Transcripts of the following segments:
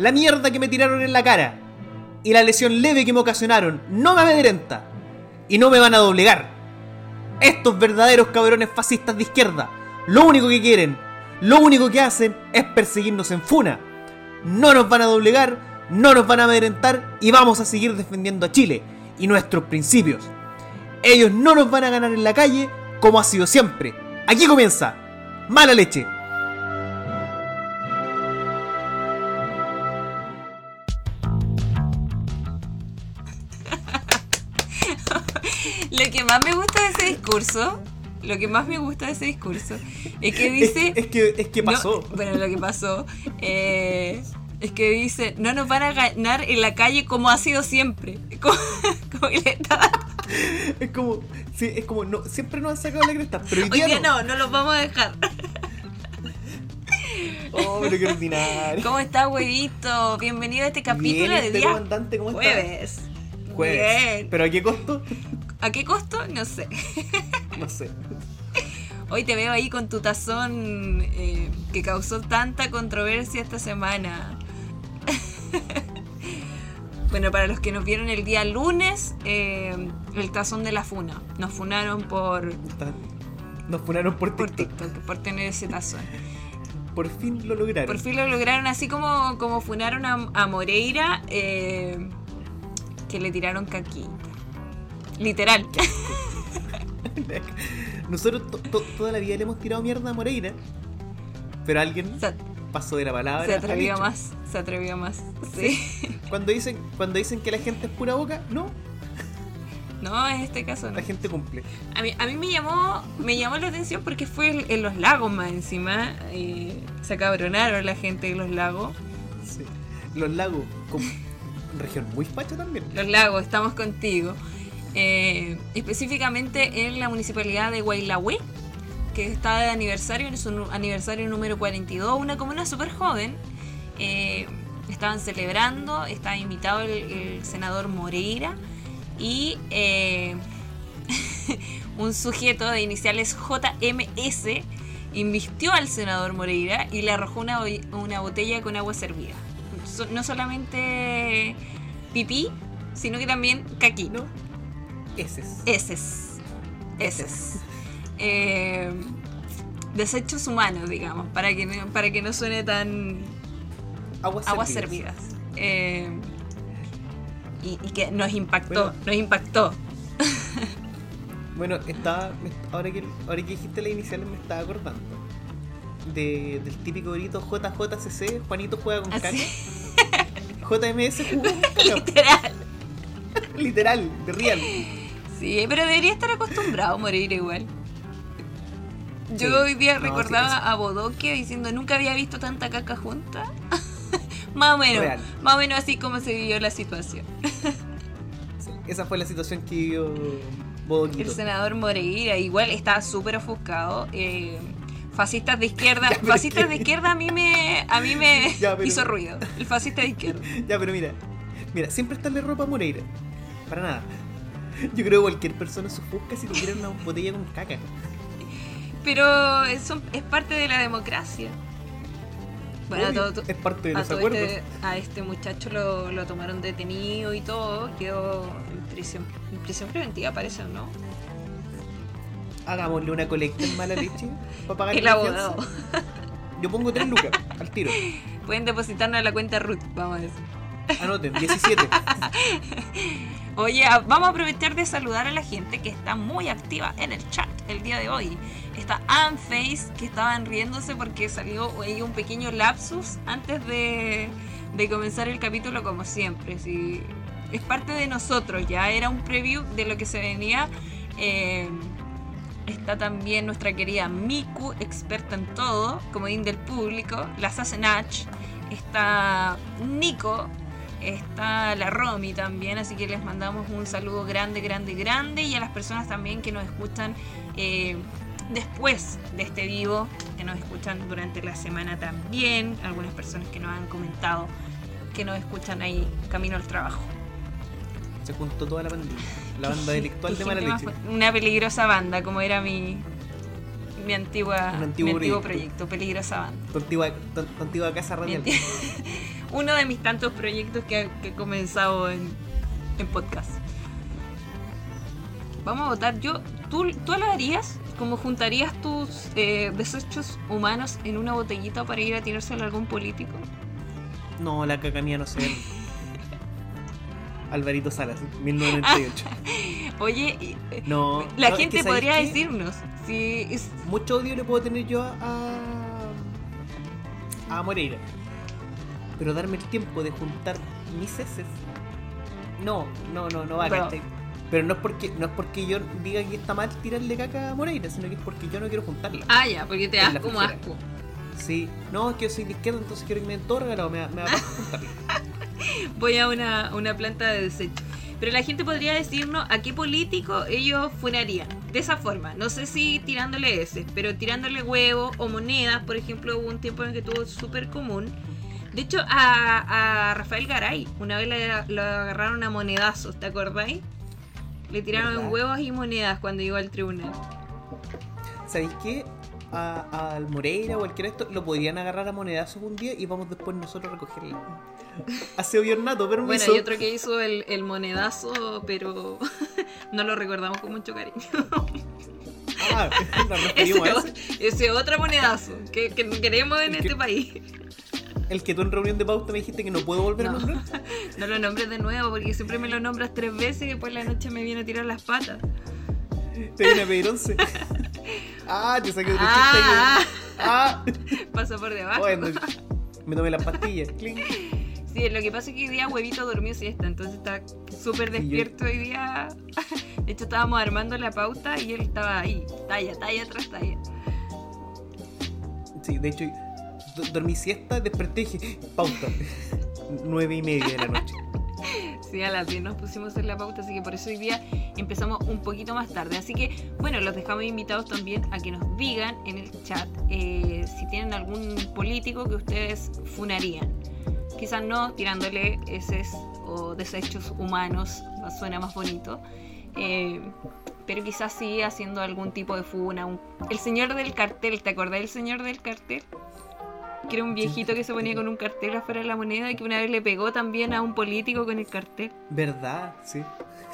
la mierda que me tiraron en la cara y la lesión leve que me ocasionaron no me amedrenta y no me van a doblegar. Estos verdaderos cabrones fascistas de izquierda, lo único que quieren, lo único que hacen es perseguirnos en funa. No nos van a doblegar, no nos van a amedrentar y vamos a seguir defendiendo a Chile y nuestros principios. Ellos no nos van a ganar en la calle como ha sido siempre. Aquí comienza. Mala leche. Que más me gusta de ese discurso, lo que más me gusta de ese discurso, es que dice... Es, que, es que pasó. bueno, lo que pasó eh, es que dice, no nos van a ganar en la calle como ha sido siempre. Como, que le está... Es como, sí, es como, no, siempre nos han sacado la cresta, pero hoy día, no. no, los vamos a dejar. Oh, pero qué ordinario. ¿Cómo estás, huevito? Bienvenido a este capítulo de día ¿cómo jueves. Jueves. ¿Pero a qué costo? ¿A qué costo? No sé. No sé. Hoy te veo ahí con tu tazón eh, que causó tanta controversia esta semana. bueno, para los que nos vieron el día lunes, eh, el tazón de la funa. Nos funaron por. Nos funaron por TikTok. Por TikTok, por tener ese tazón. Por fin lo lograron. Por fin lo lograron, así como, como funaron a, Moreira, eh, que le tiraron caquita. Literal. Nosotros toda la vida le hemos tirado mierda a Moreira. Pero alguien pasó de la palabra. Se atrevió más. Se atrevió más. Sí. Cuando dicen, cuando dicen que la gente es pura boca, no. No, en este caso no. La gente cumple. A mí, a mí me llamó me llamó la atención porque fue en los lagos más encima. se acabronaron la gente de los lagos. Sí. Los lagos, como región muy facha también. Los lagos, estamos contigo. Eh, específicamente en la municipalidad de Guaylahue, que está de aniversario, en su aniversario número 42, una comuna súper joven. Eh, estaban celebrando, estaba invitado el, senador Moreira y eh, un sujeto de iniciales JMS invistió al senador Moreira y le arrojó una, una botella con agua servida. No solamente pipí, sino que también caquino. Eses. Eses. Eses. Eh, desechos humanos, digamos, para que, no, para que no suene tan... Aguas, servidas. Eh, y, que nos impactó, nos impactó. bueno, estaba, ahora que, ahora que dijiste la inicial me estaba acordando de, del típico grito JJCC, Juanito juega con ¿Ah, caca. JMS jugó Literal. Literal, de real. Sí, pero debería estar acostumbrado a morir igual. Yo hoy día recordaba a Bodoque diciendo nunca había visto tanta caca junta. más o menos, más o menos así como se vivió la situación. esa fue la situación que vivió Bodoque. El senador Moreira igual estaba súper ofuscado. Eh, fascistas de izquierda, fascistas de izquierda a mí me a mí me hizo ruido. El fascista de izquierda. Ya, pero mira, mira, siempre está en ropa Moreira. Para nada. Yo creo que cualquier persona se ofusca si tuviera una botella con caca. Pero eso es parte de la democracia. Bueno, todo, es parte de los acuerdos. Este, a este muchacho lo, lo, tomaron detenido y todo, quedó en prisión, en prisión preventiva, parece, ¿no? Hagámosle una colecta en mala leche para pagar el abogado. Yo pongo tres lucas al tiro. Pueden depositarnos a la cuenta Ruth, vamos a decir. Anoten, 17. Oye, vamos a aprovechar de saludar a la gente que está muy activa en el chat el día de hoy. Está Anface, que estaban riéndose porque salió ahí un pequeño lapsus antes de, comenzar el capítulo, como siempre. Si es parte de nosotros, ya era un preview de lo que se venía. Eh, está también nuestra querida Miku, experta en todo, como del público, la Sassenach. Está Nico, está la Romy también, así que les mandamos un saludo grande, grande, grande y a las personas también que nos escuchan eh, después de este vivo, que nos escuchan durante la semana también, algunas personas que nos han comentado que nos escuchan ahí camino al trabajo. Se juntó toda la pandilla, la banda delictual de Mala Leche. Una peligrosa banda, como era mi, mi antigua, mi antiguo proyecto. proyecto, Peligrosa Banda. Tu antigua, tu, tu antigua casa radial. anti- Uno de mis tantos proyectos que, que he comenzado en, en podcast. Vamos a votar. Yo, ¿tú, ¿Tú lo harías? ¿Cómo juntarías tus eh, desechos humanos en una botellita para ir a tirárselo a algún político? No, la cacanía no se ve. Alvarito Salas, 1998. Oye, eh, No. la no, es gente que, ¿sabes podría qué? decirnos si es- Mucho odio le puedo tener yo a. a, Moreira. Pero darme el tiempo de juntar mis heces. No, no, no, no va, Pero-. Pero no es porque no es porque yo diga que está mal tirarle caca a Moreira, sino que es porque yo no quiero juntarla. Ah, ya, porque te das como asco. Sí, no, es que yo soy de izquierda, entonces quiero que me den todo regalado, me, me va a. Voy a una, una planta de desecho. Pero la gente podría decirnos a qué político ellos funarían. De esa forma. No sé si tirándole ese, pero tirándole huevos o monedas. Por ejemplo, hubo un tiempo en que tuvo súper común. De hecho, a, a Rafael Garay, una vez le- lo agarraron a monedazos, ¿te acordáis? Le tiraron ¿Verdad? huevos y monedas cuando llegó al tribunal. ¿Sabéis qué? A- Al Moreira o cualquiera de estos lo podrían agarrar a monedazos un día y vamos después nosotros a recogerla. Hace nato, permiso. Bueno, hay otro que hizo el, el monedazo, pero no lo recordamos con mucho cariño. Ah, Ese, a ese. ese otro monedazo que, que queremos en El este que- país. El que tú en reunión de pauta me dijiste que no puedo volver a No. nombrar. No lo nombres de nuevo porque siempre me lo nombras tres veces y después la noche me viene a tirar las patas. Te vine a pedir once. Ah, te saqué otro Ah, Ah, pasa por debajo. bueno, me tomé las pastillas. Sí, lo que pasa es que hoy día huevito durmió siesta, entonces está súper despierto hoy día. De hecho, estábamos armando la pauta y él estaba ahí, talla, talla tras talla. Sí, de hecho, do- dormí siesta, desperté y dije, pauta. Nueve y media de la noche. Sí, a las 10 nos pusimos en la pauta, así que por eso hoy día empezamos un poquito más tarde. Así que, bueno, los dejamos invitados también a que nos digan en el chat eh, si tienen algún político que ustedes funarían. Quizás no tirándole heces o desechos humanos, suena más bonito. eh, pero quizás sí haciendo algún tipo de funa. un- El señor del cartel, ¿te acordás del señor del cartel? Que era un viejito que se ponía con un cartel afuera de la moneda y que una vez le pegó también a un político con el cartel. ¿Verdad? Sí.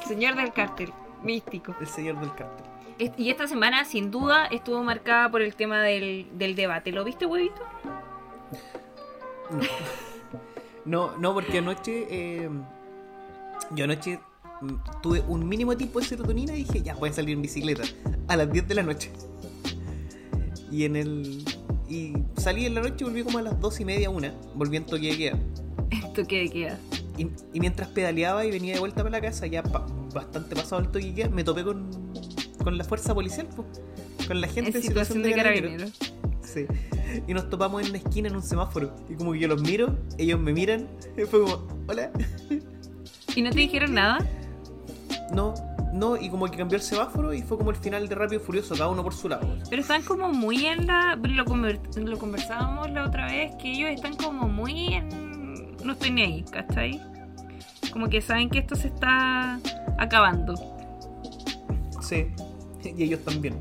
El señor del cartel, místico. El señor del cartel. Y esta semana, sin duda, estuvo marcada por el tema del, del debate. ¿Lo viste, huevito? No, no, porque anoche. eh, yo anoche mm, tuve un mínimo tipo de serotonina y dije, ya voy a salir en bicicleta a las 10 de la noche. Y en el. Y salí en la noche y volví como a las 2 y media, una. Volví en toque de queda. ¿Esto qué queda? Y, y mientras pedaleaba y venía de vuelta para la casa, ya pa- bastante pasado el toque de queda, me topé con, con la fuerza policial, po, con la gente En situación de carabineros. Sí. Y nos topamos en una esquina en un semáforo. Y como que yo los miro, ellos me miran. Y fue como, hola. ¿Y no te dijeron nada? No, no, y como que cambió el semáforo y fue como el final de Rápido y Furioso, cada uno por su lado. Pero están como muy en la... Lo, conver- lo conversábamos la otra vez, que ellos están como muy en... No estoy ni ahí, ¿cachai? Como que saben que esto se está acabando. Sí. Y ellos también.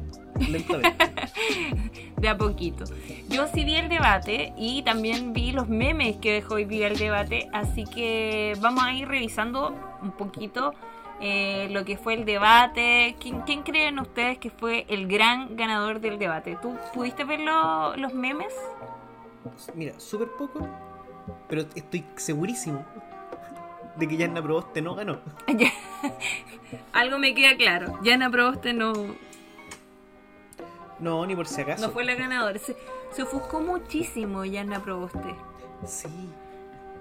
Lentamente. de a poquito. Yo sí vi el debate y también vi los memes que dejó hoy día el debate, así que vamos a ir revisando un poquito eh, lo que fue el debate. ¿Quién, quién creen ustedes que fue el gran ganador del debate? ¿Tú pudiste ver lo- los memes? Mira, súper poco, pero estoy segurísimo de que Yanna Proboste no ganó. Algo me queda claro. Yana Proboste no, No, ni por si acaso. no fue la ganadora. Se, se ofuscó muchísimo Yana Proboste. Sí.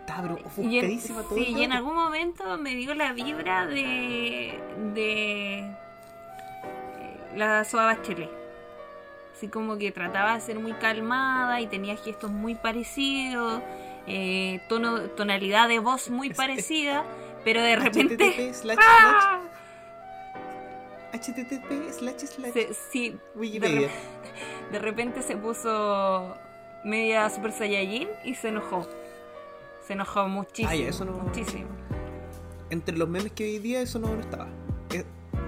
Estaba pero Y en, ofuscadísima todo el sí, y en algún momento me dio la vibra de. de. eh, la Soa Bachelet. Así como que trataba de ser muy calmada y tenía gestos muy parecidos, eh, tono, tonalidad de voz muy Es- parecida, pero de repente. http slash ¡Ah! slash http slash slash Se- sí, de, Wikipedia. re- de repente se puso media Super Saiyajin y se enojó. Se enojó muchísimo. Ay, eso no- Muchísimo. Entre los memes que hoy día eso no, no estaba.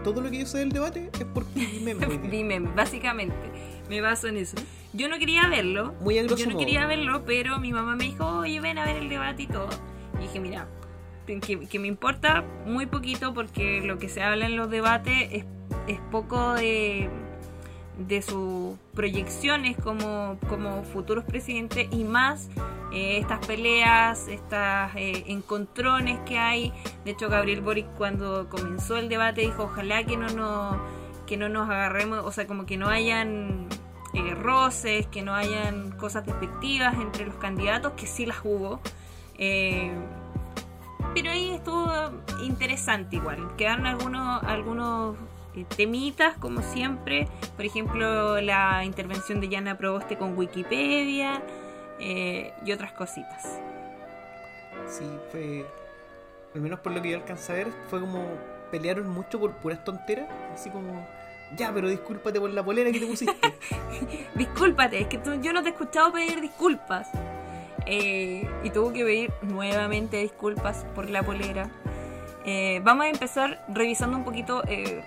Todo lo que yo sé del debate es por memes. día. Dime, básicamente. Me baso en eso. Yo no quería verlo. Muy Yo no modo. quería verlo, pero mi mamá me dijo, oye, ven a ver el debate y todo. Y dije, mira, que, que me importa muy poquito porque lo que se habla en los debates es, es poco de, de sus proyecciones como, como futuros presidentes y más eh, estas peleas, estas eh, encontrones que hay. De hecho, Gabriel Boric cuando comenzó el debate dijo, ojalá que no nos, que no nos agarremos, o sea, como que no hayan eh, roces, que no hayan cosas despectivas entre los candidatos, que sí las hubo. Pero ahí estuvo interesante igual. Quedaron algunos, algunos temitas, como siempre. Por ejemplo, la intervención de Yana Proboste con Wikipedia eh, y otras cositas. Sí, fue. Al menos por lo que yo alcancé a ver, fue como. Pelearon mucho por puras tonteras. Así como. Ya, pero discúlpate por la polera que te pusiste. Discúlpate, es que tú- yo no te he escuchado pedir disculpas. Eh, y tuvo que pedir nuevamente disculpas por la polera. Eh, vamos a empezar revisando un poquito eh,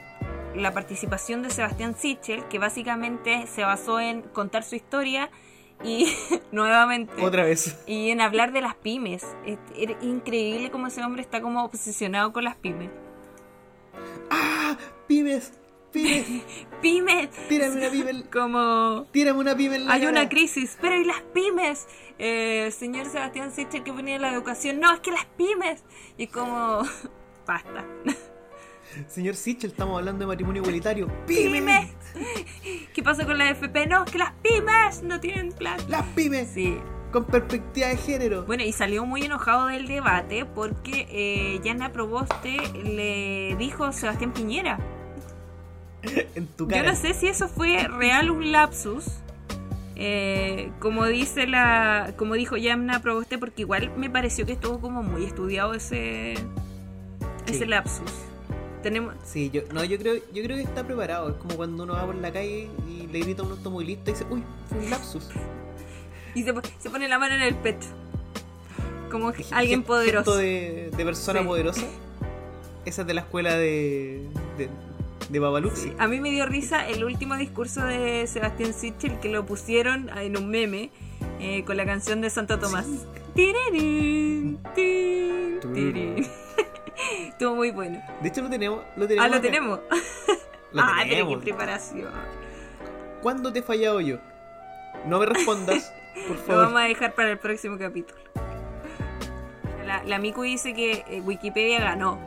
la participación de Sebastián Sichel, que básicamente se basó en contar su historia y nuevamente Otra vez. y en hablar de las pymes. Es, es increíble cómo ese hombre está como obsesionado con las pymes. ¡Ah! ¡Pymes! ¡Pymes! ¡Pymes! ¡Tírame una pyme! Como ¡Tírame una pyme en la Hay cara! una crisis, pero ¿y las pymes? Eh, señor Sebastián Sichel que venía de la educación, no, es que las pymes. Y como, basta. Señor Sichel, estamos hablando de matrimonio igualitario. ¡Pymes! ¿Qué pasa con la FP? No, es que las pymes no tienen plan. ¡Las pymes! Sí. Con perspectiva de género. Bueno, y salió muy enojado del debate porque eh, Yana Proboste le dijo a Sebastián Piñera. en tu Yo cara. no sé si eso fue real un lapsus. eh, como dice la. como dijo Yamna Proboste, porque igual me pareció que estuvo como muy estudiado ese. Sí. ese lapsus. Tenemos. Sí, yo, no, yo creo, yo creo que está preparado. Es como cuando uno va por la calle y le grita a un automovilista y dice, uy, fue un lapsus. Y se, po- se pone la mano en el pecho. Como alguien poderoso. de, de persona Sí. poderosa. Esa es de la escuela de, de, de Babaluxi. Sí, A mí me dio risa el último discurso de Sebastián Sichel que lo pusieron en un meme eh, con la canción de Santo Tomás. Tirirín, tin, tirín. Estuvo muy bueno. De hecho, lo tenemos. Lo tenemos Ah, lo acá. tenemos. Lo ah, tenemos. qué preparación. ¿Cuándo te he fallado yo? No me respondas, por Lo favor. vamos a dejar para el próximo capítulo. La, la Miku dice que eh, Wikipedia ganó.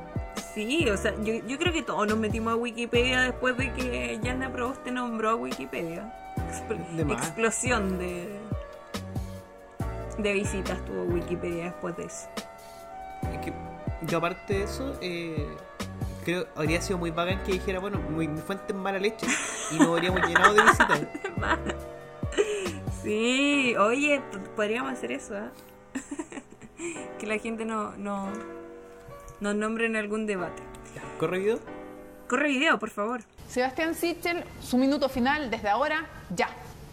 Sí, o sea, yo, yo creo que todos nos metimos a Wikipedia después de que Yana Proboste nombró a Wikipedia. Expl- De más. explosión de, de visitas tuvo Wikipedia después de eso. Es que yo aparte de eso, eh, creo habría sido muy bacán que dijera, bueno, mi, mi fuente es mala leche y nos habríamos llenado de visitas. Sí, oye, podríamos hacer eso, ¿ah? que la gente no, no nos nombre en algún debate. ¿Corre video? Corre video, por favor. Sebastián Sichel, su minuto final desde ahora, ya.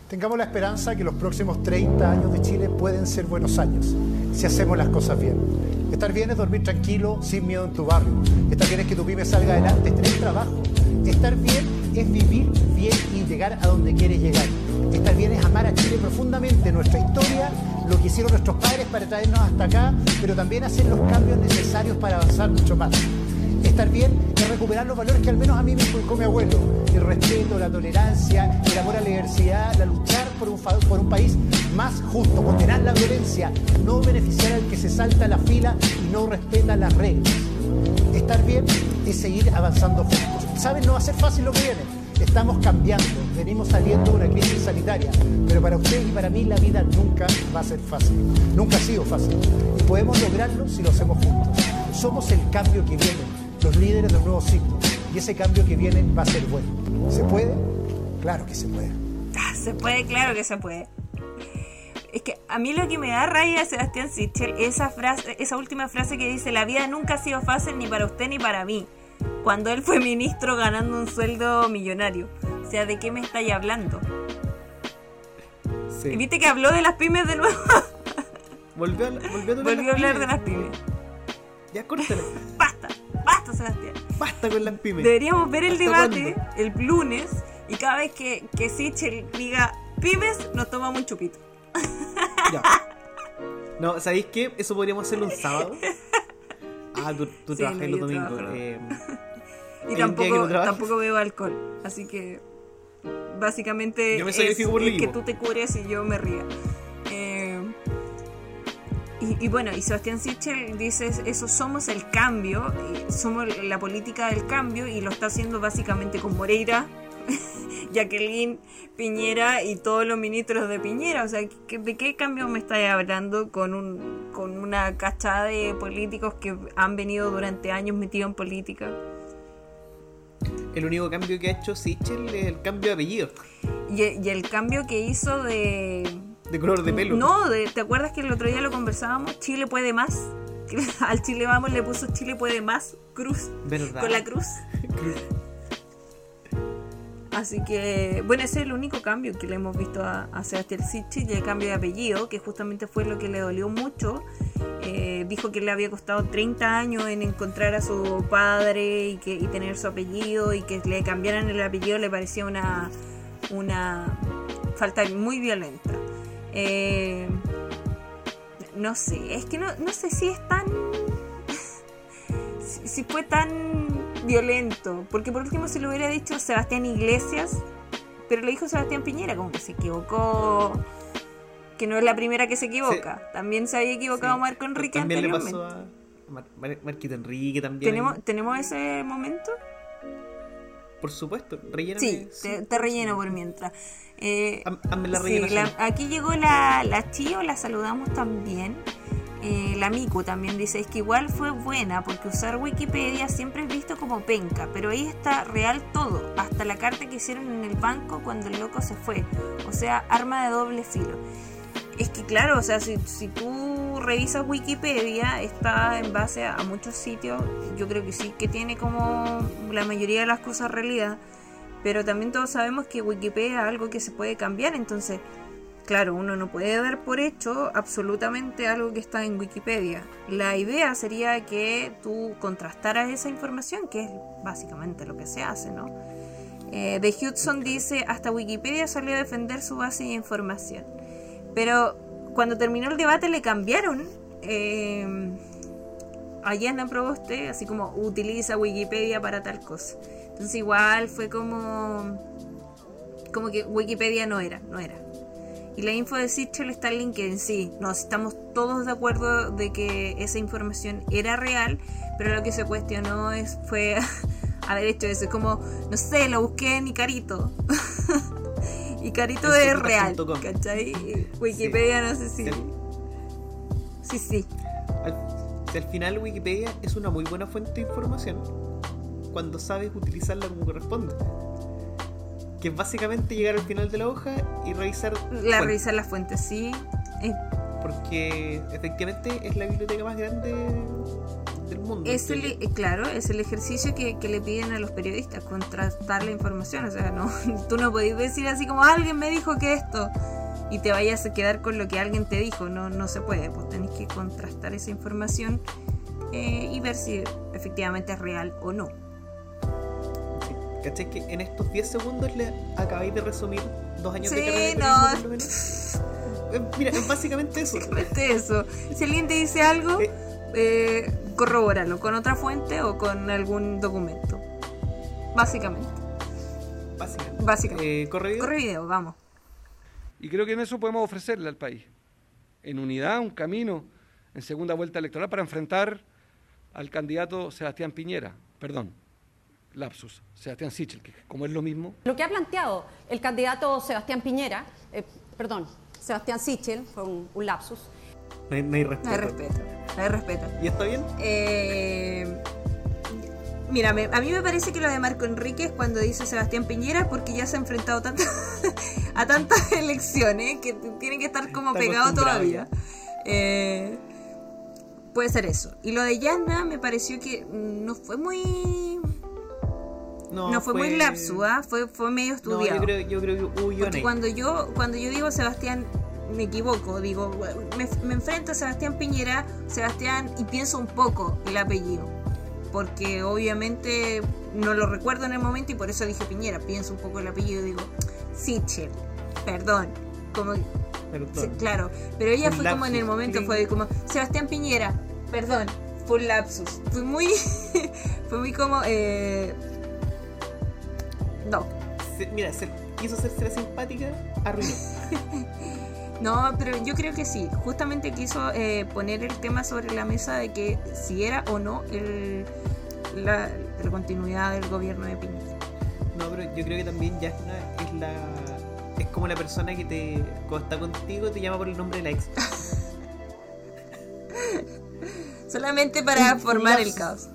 Tengamos la esperanza que los próximos 30 años de Chile pueden ser buenos años, si hacemos las cosas bien. Estar bien es dormir tranquilo, sin miedo en tu barrio. Estar bien es que tu pyme salga adelante, tener trabajo. Estar bien es vivir bien y llegar a donde quieres llegar. Estar bien es amar a Chile profundamente, nuestra historia, lo que hicieron nuestros padres para traernos hasta acá, pero también hacer los cambios necesarios para avanzar mucho más. Estar bien es recuperar los valores que al menos a mí me inculcó mi abuelo. El respeto, la tolerancia, el amor a la diversidad, la luchar por un, país más justo, condenar la violencia, no beneficiar al que se salta la fila y no respeta las reglas. Estar bien es seguir avanzando juntos. Saben, no va a ser fácil lo que viene. Estamos cambiando, venimos saliendo de una crisis sanitaria, pero para usted y para mí la vida nunca va a ser fácil. Nunca ha sido fácil. Y podemos lograrlo si lo hacemos juntos. Somos el cambio que viene, los líderes del nuevo ciclo. Y ese cambio que viene va a ser bueno. ¿Se puede? Claro que se puede. Ah, Se puede, claro que se puede. Es que a mí lo que me da rabia Sebastián Sichel es esa frase, esa última frase que dice la vida nunca ha sido fácil ni para usted ni para mí. Cuando él fue ministro ganando un sueldo millonario. O sea, ¿de qué me estáis hablando? Sí. Y viste que habló de las pymes de nuevo. Volvió a, volvió a, Volvió hablar de las pymes. Ya, córtale. Basta, basta Sebastián. Basta con las pymes. Deberíamos ver el ¿Hasta debate cuándo? el lunes Y cada vez que, que Sichel diga pymes, nos tomamos un chupito. Ya. No, ¿sabéis qué? Eso podríamos hacerlo un sábado. Ah, tú, tú Sí, trabajas no, los domingos. eh, Y tampoco, no tampoco bebo alcohol. Así que básicamente Yo me es, que tú te cures y yo me ría. Y, y bueno, y Sebastián Sichel dice eso, somos el cambio, somos la política del cambio y lo está haciendo básicamente con Moreira, Jacqueline, Piñera y todos los ministros de Piñera. O sea, ¿qué- ¿de qué cambio me estáis hablando con, un, con una cachada de políticos que han venido durante años metidos en política? el único cambio que ha hecho Sichel es el cambio de apellido, Y, y el cambio que hizo de... de color de pelo. No, de- ¿te acuerdas que el otro día lo conversábamos? Chile puede más. Al Chile Vamos le puso Chile puede más cruz. ¿Verdad? Con la cruz. Así que, bueno, ese es el único cambio que le hemos visto a, a Sebastián Sichel y el cambio de apellido, que justamente fue lo que le dolió mucho. Eh, dijo que le había costado 30 años en encontrar a su padre y, que, y tener su apellido y que le cambiaran el apellido le parecía una, una falta muy violenta. Eh, no sé, es que no, no sé si es tan si, si fue tan violento. Porque por último se lo hubiera dicho Sebastián Iglesias, pero le dijo Sebastián Piñera, como que se equivocó. Que no es la primera que se equivoca. También se había equivocado Sí. Marco Enrique También le anteriormente. pasó a Mar- Mar- Marquito Enrique también. ¿Tenemos, ¿Tenemos ese momento? Por supuesto, rellena. Sí, te, te relleno por mientras. Eh, la sí, la- aquí llegó la, la Chio, la saludamos también. Eh, la Miku también dice, es que igual fue buena porque usar Wikipedia siempre es visto como penca, pero ahí está real todo, hasta la carta que hicieron en el banco cuando el loco se fue. O sea, arma de doble filo. Es que claro, o sea, si, si tú revisas Wikipedia, está en base a, muchos sitios, yo creo que sí que tiene como la mayoría de las cosas realidad, pero también todos sabemos que Wikipedia es algo que se puede cambiar, entonces, claro, uno no puede dar por hecho absolutamente algo que está en Wikipedia. La idea sería que tú contrastaras esa información, que es básicamente lo que se hace, ¿no? Eh, The Hudson dice, hasta Wikipedia salió a defender su base de información. Pero cuando terminó el debate le cambiaron eh, a Yana Proboste, así como utiliza Wikipedia para tal cosa. Entonces igual fue como como que Wikipedia no era, no era. Y la info de Sichel está en LinkedIn, sí, nos estamos todos de acuerdo de que esa información era real, pero lo que se cuestionó es fue haber hecho eso. Es como, no sé, lo busqué en Icarito. Icarito En es real. ¿cachai? Y Wikipedia no sé si... Sí. Sí, sí. Al, si al final Wikipedia es una muy buena fuente de información cuando sabes utilizarla como corresponde. Que es básicamente llegar al final de la hoja y revisar. La revisar las fuentes, sí. Eh, Porque efectivamente es la biblioteca más grande del mundo. Es el, eh, claro, es el ejercicio que, que le piden a los periodistas, contrastar la información. O sea, no, tú no podés decir así como alguien me dijo que esto y te vayas a quedar con lo que alguien te dijo. No, no se puede, pues tenés que contrastar esa información eh, y ver si efectivamente es real o no. sí. ¿Cachai? Que en estos 10 segundos le acabáis de resumir dos años de carrera de no. Eh, Mira, es básicamente eso. Básicamente eso. Si alguien te dice algo, Eh. Corrobóralo con otra fuente o con algún documento. Básicamente. Básicamente. Básicamente. Eh, corre video. Corre video, vamos. Y creo que en eso podemos ofrecerle al país, en unidad, un camino en segunda vuelta electoral para enfrentar al candidato Sebastián Piñera, perdón, lapsus, Sebastián Sichel, que como es lo mismo, Lo que ha planteado el candidato Sebastián Piñera, eh, perdón, Sebastián Sichel, fue un, un lapsus, No hay, no hay respeto. No hay respeto. No hay respeto. ¿Y está bien? Eh, mira, me- a mí me parece que lo de Marco Enrique es cuando dice Sebastián Piñera porque ya se ha enfrentado tanto- a tantas elecciones que tiene que estar como Está pegado todavía. Eh, puede ser eso. Y lo de Yasna me pareció que no fue muy... No, fue, muy lapsu, ¿ah? fue, fue medio No, estudiado. yo creo, yo creo que hubo Porque ahí. cuando yo, cuando yo digo Sebastián, me equivoco, digo, me, me enfrento a Sebastián Piñera, Sebastián, y pienso un poco el apellido. porque obviamente no lo recuerdo en el momento y por eso dije Piñera. Pienso un poco el apellido digo, Sichel, perdón. Como, Perdón. sí, claro, pero ella Un fue como en el momento, fue como, Sebastián Piñera, perdón, fue un lapsus. Fue muy, fue muy como, eh, no, Se- mira, se quiso hacerse la simpática, arruinó. No, pero yo creo que sí. Justamente quiso eh, poner el tema sobre la mesa de que si era o no el, la, la continuidad del gobierno de Piñera. No, pero yo creo que también ya es, la. Es como la persona que te. Cuando está contigo te llama por el nombre de la ex. Solamente para Un formar el caos.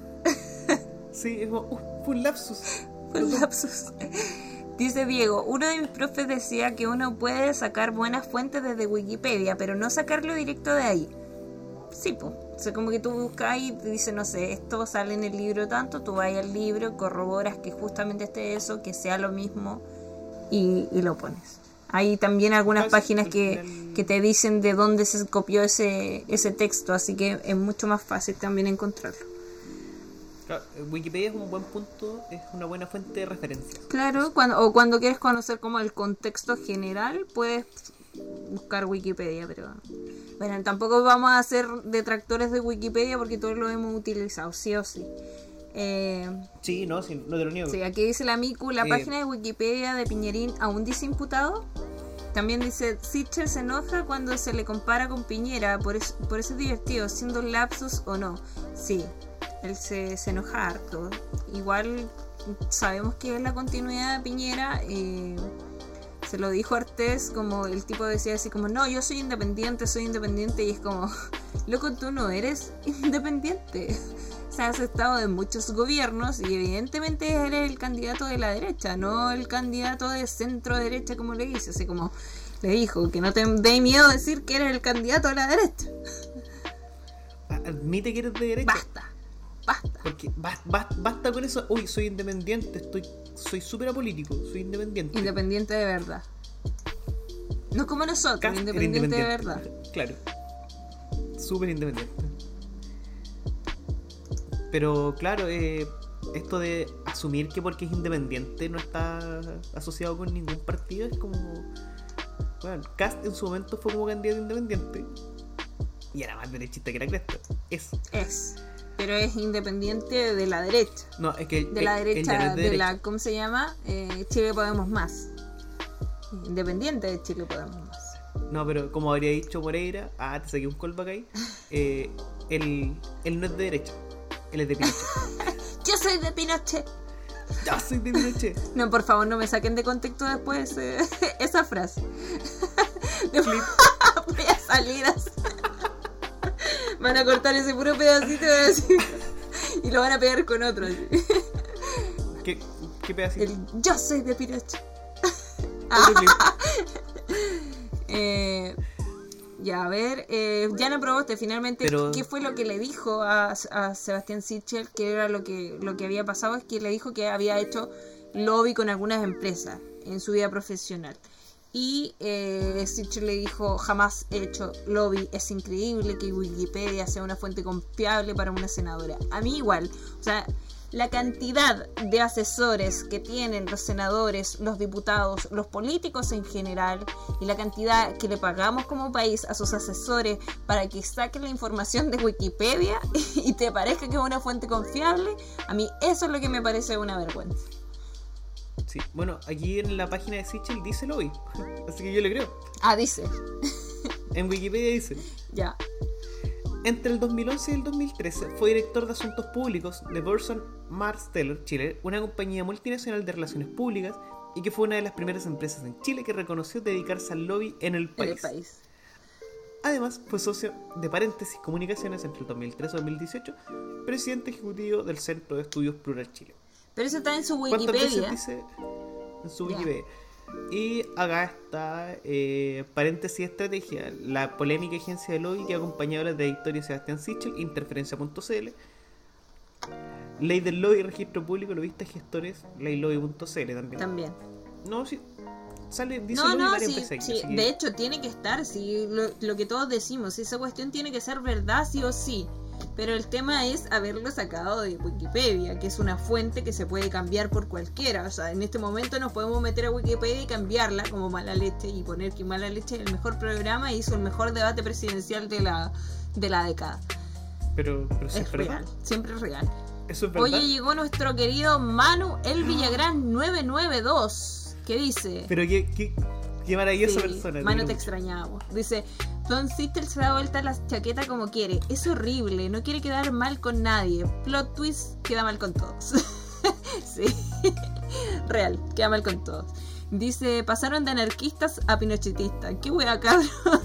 Sí, es como. Uh, un lapsus. Un lapsus. Dice Diego, uno de mis profes decía que uno puede sacar buenas fuentes desde Wikipedia, pero no sacarlo directo de ahí. Sí, pues. O sea, como que tú buscas y te dice, no sé, esto sale en el libro tanto, tú vas al libro, corroboras que justamente esté eso, que sea lo mismo y, y lo pones. Hay también algunas páginas que, que te dicen de dónde se copió ese, ese texto, así que es mucho más fácil también encontrarlo. Claro, Wikipedia es un buen punto, es una buena fuente de referencia. Claro, cuando, o cuando quieres conocer como el contexto general, puedes buscar Wikipedia, pero bueno, tampoco vamos a ser detractores de Wikipedia porque todos lo hemos utilizado, sí o sí. Eh, Sí, no, sí, no te lo niego. sí, aquí dice la Miku, la Eh. página de Wikipedia de Piñerín aún dice imputado. También dice, Sichel se enoja cuando se le compara con Piñera, por, es- por eso es divertido, siendo lapsus o no. Sí, él se, se enoja harto. Igual sabemos que es la continuidad de Piñera. eh, se lo dijo Artés, como el tipo decía así como, no, yo soy independiente, soy independiente, y es como, loco, tú no eres independiente. O sea, has estado en muchos gobiernos y evidentemente eres el candidato de la derecha, no el candidato de centro derecha como le dice, así como le dijo, que no te dé miedo decir que eres el candidato de la derecha. Admite que eres de derecha. Basta, basta. Porque bas- bas- basta con eso. Uy, soy independiente, estoy, soy súper apolítico, soy independiente. Independiente de verdad. No como nosotros, Cast era independiente, de verdad. Claro. Súper independiente. Pero claro, eh, esto de asumir que porque es independiente no está asociado con ningún partido es como. Bueno, Cast en su momento fue como candidato independiente. Y era más derechista que la cresta. Es. Es. Pero es independiente de la derecha. No, es que. De la derecha, de, derecha. la, ¿cómo se llama? Eh, Chile Podemos Más. Independiente de Chile Podemos Más. No, pero como habría dicho Moreira, ah, te saqué un callback ahí. Eh, él, él no es de derecha, él es de Pinochet. Yo soy de Pinochet. Yo soy de Pinochet. No, por favor, no me saquen de contexto después eh, esa frase. Voy a salir así. Van a cortar ese puro pedacito y van a decir- y lo van a pegar con otro. así. ¿Qué, qué pedacito? El yo soy de clip. Eh, ya, a ver, eh, Yana Proboste, finalmente, Pero- ¿qué fue lo que le dijo a, a Sebastián Sichel? Que era lo que, lo que había pasado, es que le dijo que había hecho lobby con algunas empresas en su vida profesional. Y eh, Sichel le dijo, jamás he hecho lobby, es increíble que Wikipedia sea una fuente confiable para una senadora. A mí igual, o sea, la cantidad de asesores que tienen los senadores, los diputados, los políticos en general y la cantidad que le pagamos como país a sus asesores para que saquen la información de Wikipedia y te parezca que es una fuente confiable, a mí eso es lo que me parece una vergüenza. Sí, bueno, aquí en la página de Sichel dice lobby, así que yo le creo. Ah, dice, En Wikipedia dice, ya. entre el 2011 y el 2013 fue director de asuntos públicos de Burson Marsteller Chile, una compañía multinacional de relaciones públicas y que fue una de las primeras empresas en Chile que reconoció dedicarse al lobby en el En país. el país. Además, fue socio de Paréntesis Comunicaciones entre el 2013 y 2018, presidente ejecutivo del Centro de Estudios Plural Chile. Pero eso está en su ¿Cuántas veces Wikipedia. dice en su. Wikipedia? Y acá está, eh, paréntesis estrategia, la polémica agencia de lobby que ha acompañado a la trayectoria de Sebastián Sichel, interferencia.cl, ley del lobby y registro público, lobistas gestores, leylobby.cl también. También. No, sí, sale, dice No, no, sí, sí, que- de hecho tiene que estar, sí, lo, lo que todos decimos, esa cuestión tiene que ser verdad sí o sí. Pero el tema es haberlo sacado de Wikipedia, que es una fuente que se puede cambiar por cualquiera. O sea, en este momento nos podemos meter a Wikipedia y cambiarla como mala leche y poner que mala leche es el mejor programa e hizo el mejor debate presidencial de la, de la década. Pero, pero Es es real, siempre es real. Eso es verdad. Oye, llegó nuestro querido Manu El Villagrán 992, que dice... Pero qué, qué, qué maravillosa Sí, persona. Manu, te quiero extrañamos. Dice, Don Sistel se da vuelta la chaqueta como quiere. Es horrible, no quiere quedar mal con nadie. Plot twist, queda mal con todos. sí, real, queda mal con todos. Dice, pasaron de anarquistas a pinochetistas. Qué wea, cabrón.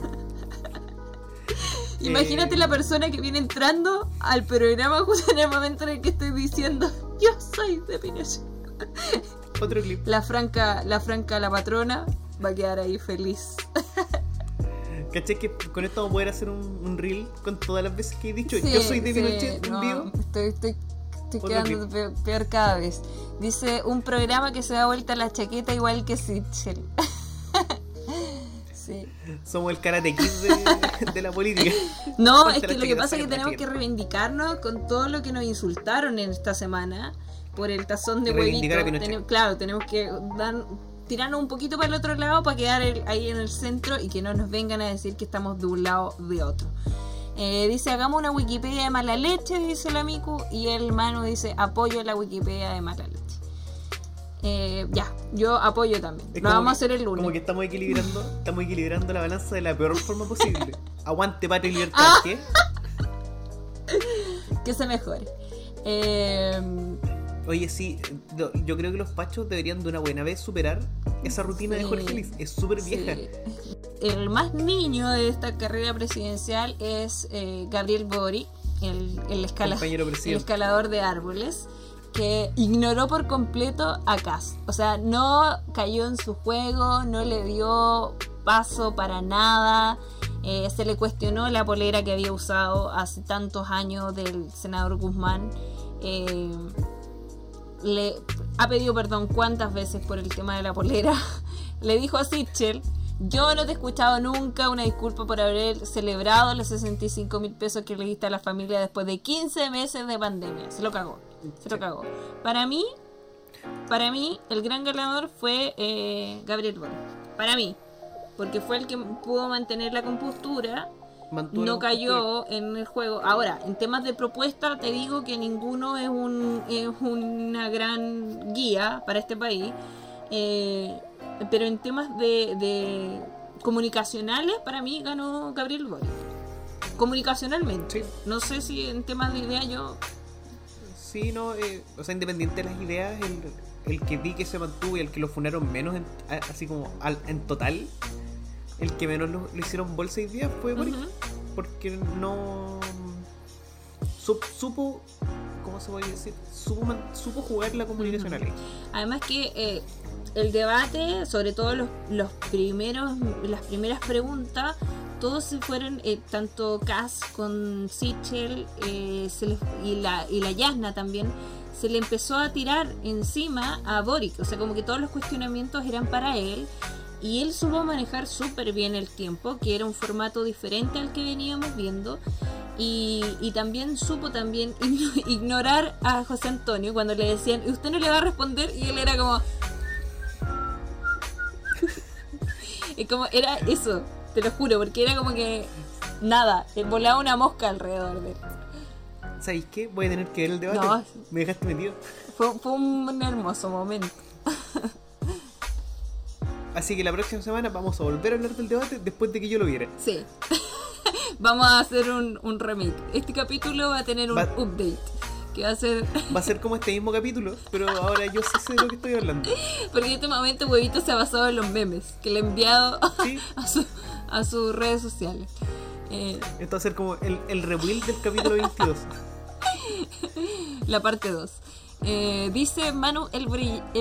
Imagínate Eh. la persona que viene entrando al programa justo en el momento en el que estoy diciendo, yo soy de Pinochet. Otro clip. La franca, la franca, la patrona, va a quedar ahí feliz. ¿Cachai que con esto vamos a poder hacer un, un reel con todas las veces que he dicho? Sí, Yo soy de sí, Pinochet en no, vivo. Estoy, estoy, estoy quedando peor, peor cada vez. Dice un programa que se da vuelta la chaqueta igual que Sitchell. sí. Somos el karate kid de, de la política. No, Ponte es que lo que pasa es que tenemos que reivindicarnos con todo lo que nos insultaron en esta semana por el tazón de huevito. Claro, tenemos que dar, tirarnos un poquito para el otro lado para quedar el- ahí en el centro y que no nos vengan a decir que estamos de un lado de otro. Eh, dice, hagamos una Wikipedia de mala leche, dice la Miku, y el Manu dice, apoyo la Wikipedia de mala leche. Eh, ya, yo apoyo también. Lo vamos a hacer el lunes. Como que estamos equilibrando, estamos equilibrando la balanza de la peor forma posible. Aguante patria y libertad, Ah. ¿qué? Que se mejore. Eh, Oye, sí, yo creo que los pachos deberían de una buena vez superar esa rutina de. Jorge Liz. Es súper vieja. Sí. El más niño de esta carrera presidencial es eh, Gabriel Boric, el, el, escala- Compañero el presidente. escalador de árboles, que ignoró por completo a Kass. O sea, no cayó en su juego, no le dio paso para nada. eh, se le cuestionó la polera que había usado hace tantos años del senador Guzmán. eh, le ha pedido perdón cuántas veces por el tema de la polera. Le dijo a Sichel, yo no te he escuchado nunca una disculpa por haber celebrado los 65 mil pesos que le diste a la familia después de 15 meses de pandemia. Se lo cagó. Se lo cagó. Para mí, para mí, el gran ganador fue eh, Gabriel Boric. Para mí. Porque fue el que pudo mantener la compostura Mantuvo no cayó en el juego. Ahora, en temas de propuesta, te digo que ninguno es, un, es una gran guía para este país. Eh, pero en temas de, de comunicacionales, para mí ganó Gabriel Boric. Comunicacionalmente. Sí. No sé si en temas de idea yo. Sí, no, eh, o sea, independiente de las ideas, el, el que vi que se mantuvo y el que lo funaron menos, en- así como al- en total, el que menos lo, lo hicieron bolsa y días fue Boric. Porque no. sup- supo. ¿Cómo se puede decir? Supo, supo jugar la comunicacional. ahí. Además que eh, el debate, sobre todo los, los primeros, las primeras preguntas, todos se fueron, eh, tanto Cass con Sichel eh, se les- y, la, y la Yasna también, se le empezó a tirar encima a Boric. O sea, como que todos los cuestionamientos eran para él. Y él supo manejar súper bien el tiempo, que era un formato diferente al que veníamos viendo. Y, y también supo también igno- ignorar a José Antonio cuando le decían, "¿Y usted no le va a responder, y él era como... como era eso, te lo juro, porque era como que nada, volaba una mosca alrededor de él. ¿Sabéis qué? Voy a tener que ver el debate. No. Me dejaste metido. Fue, fue un hermoso momento. Así que la próxima semana vamos a volver a hablar del debate después de que yo lo viera. Sí. Vamos a hacer un, un remake. Este capítulo va a tener un Va- update. Que va a ser. Va a ser como este mismo capítulo, pero ahora yo sé de lo que estoy hablando. Porque en este momento Huevito se ha basado en los memes que le he enviado Sí. a, su- a sus redes sociales. Eh, Esto va a ser como el, el rebuild del capítulo 22. la parte 2. Eh, dice Manu el,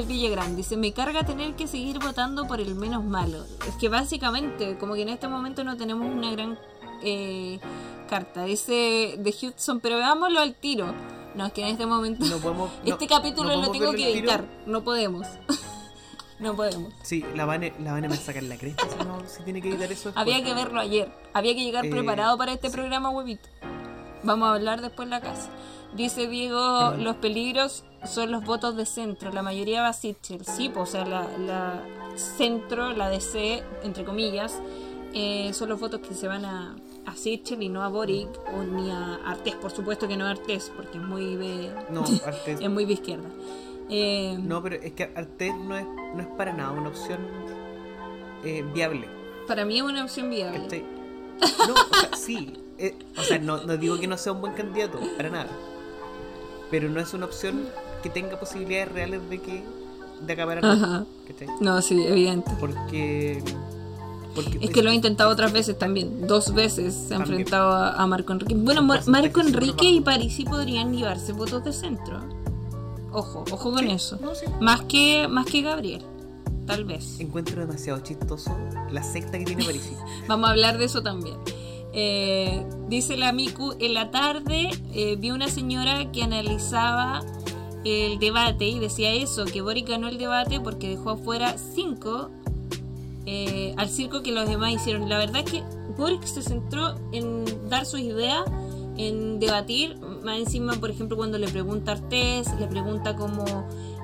Villagrán, dice, me carga tener que seguir votando por el menos malo. Es que básicamente, como que en este momento no tenemos una gran eh, carta. Dice de Hudson, pero veámoslo al tiro. No, es que en este momento... No podemos. no- este capítulo no lo tengo que editar. No podemos. no podemos. Sí, la Vane, la Vane me saca en la cresta si, no, si tiene que editar eso. después. Había que verlo ayer. Había que llegar Eh, preparado para este sí. programa, huevito. Vamos a hablar después en la casa. Dice Diego, los peligros son los votos de centro. La mayoría va a Sichel. Sí, pues, o sea, la, la centro, la DC, entre comillas, eh, son los votos que se van a, a Sichel y no a Boric o ni a Artés. Por supuesto que no a Artés, porque es muy de, No, Artés. es muy de izquierda. Eh, No, pero es que Artés no es, no es para nada una opción eh, viable. Para mí es una opción viable. ¿cachai? No, o sea, sí. eh, o sea, no, no digo que no sea un buen candidato, para nada. Pero no es una opción que tenga posibilidades reales de que de acabar. No, sí, evidente. Porque, porque Es que lo ha intentado otras veces también. Dos veces se ha enfrentado a, a Marco Enrique. Bueno, Mar- Marco Enrique y. Parisi podrían llevarse votos de centro. Ojo, ojo con Sí, eso. no, sí. Más que más que Gabriel. Tal vez. encuentro demasiado chistoso la secta que tiene París. Vamos a hablar de eso también. Eh, dice la Miku, en la tarde eh, vi una señora que analizaba el debate y decía eso, que Boric ganó el debate porque dejó afuera cinco eh, al circo que los demás hicieron. La verdad es que Boric se centró en dar sus ideas, en debatir, más encima, por ejemplo, cuando le pregunta a le pregunta como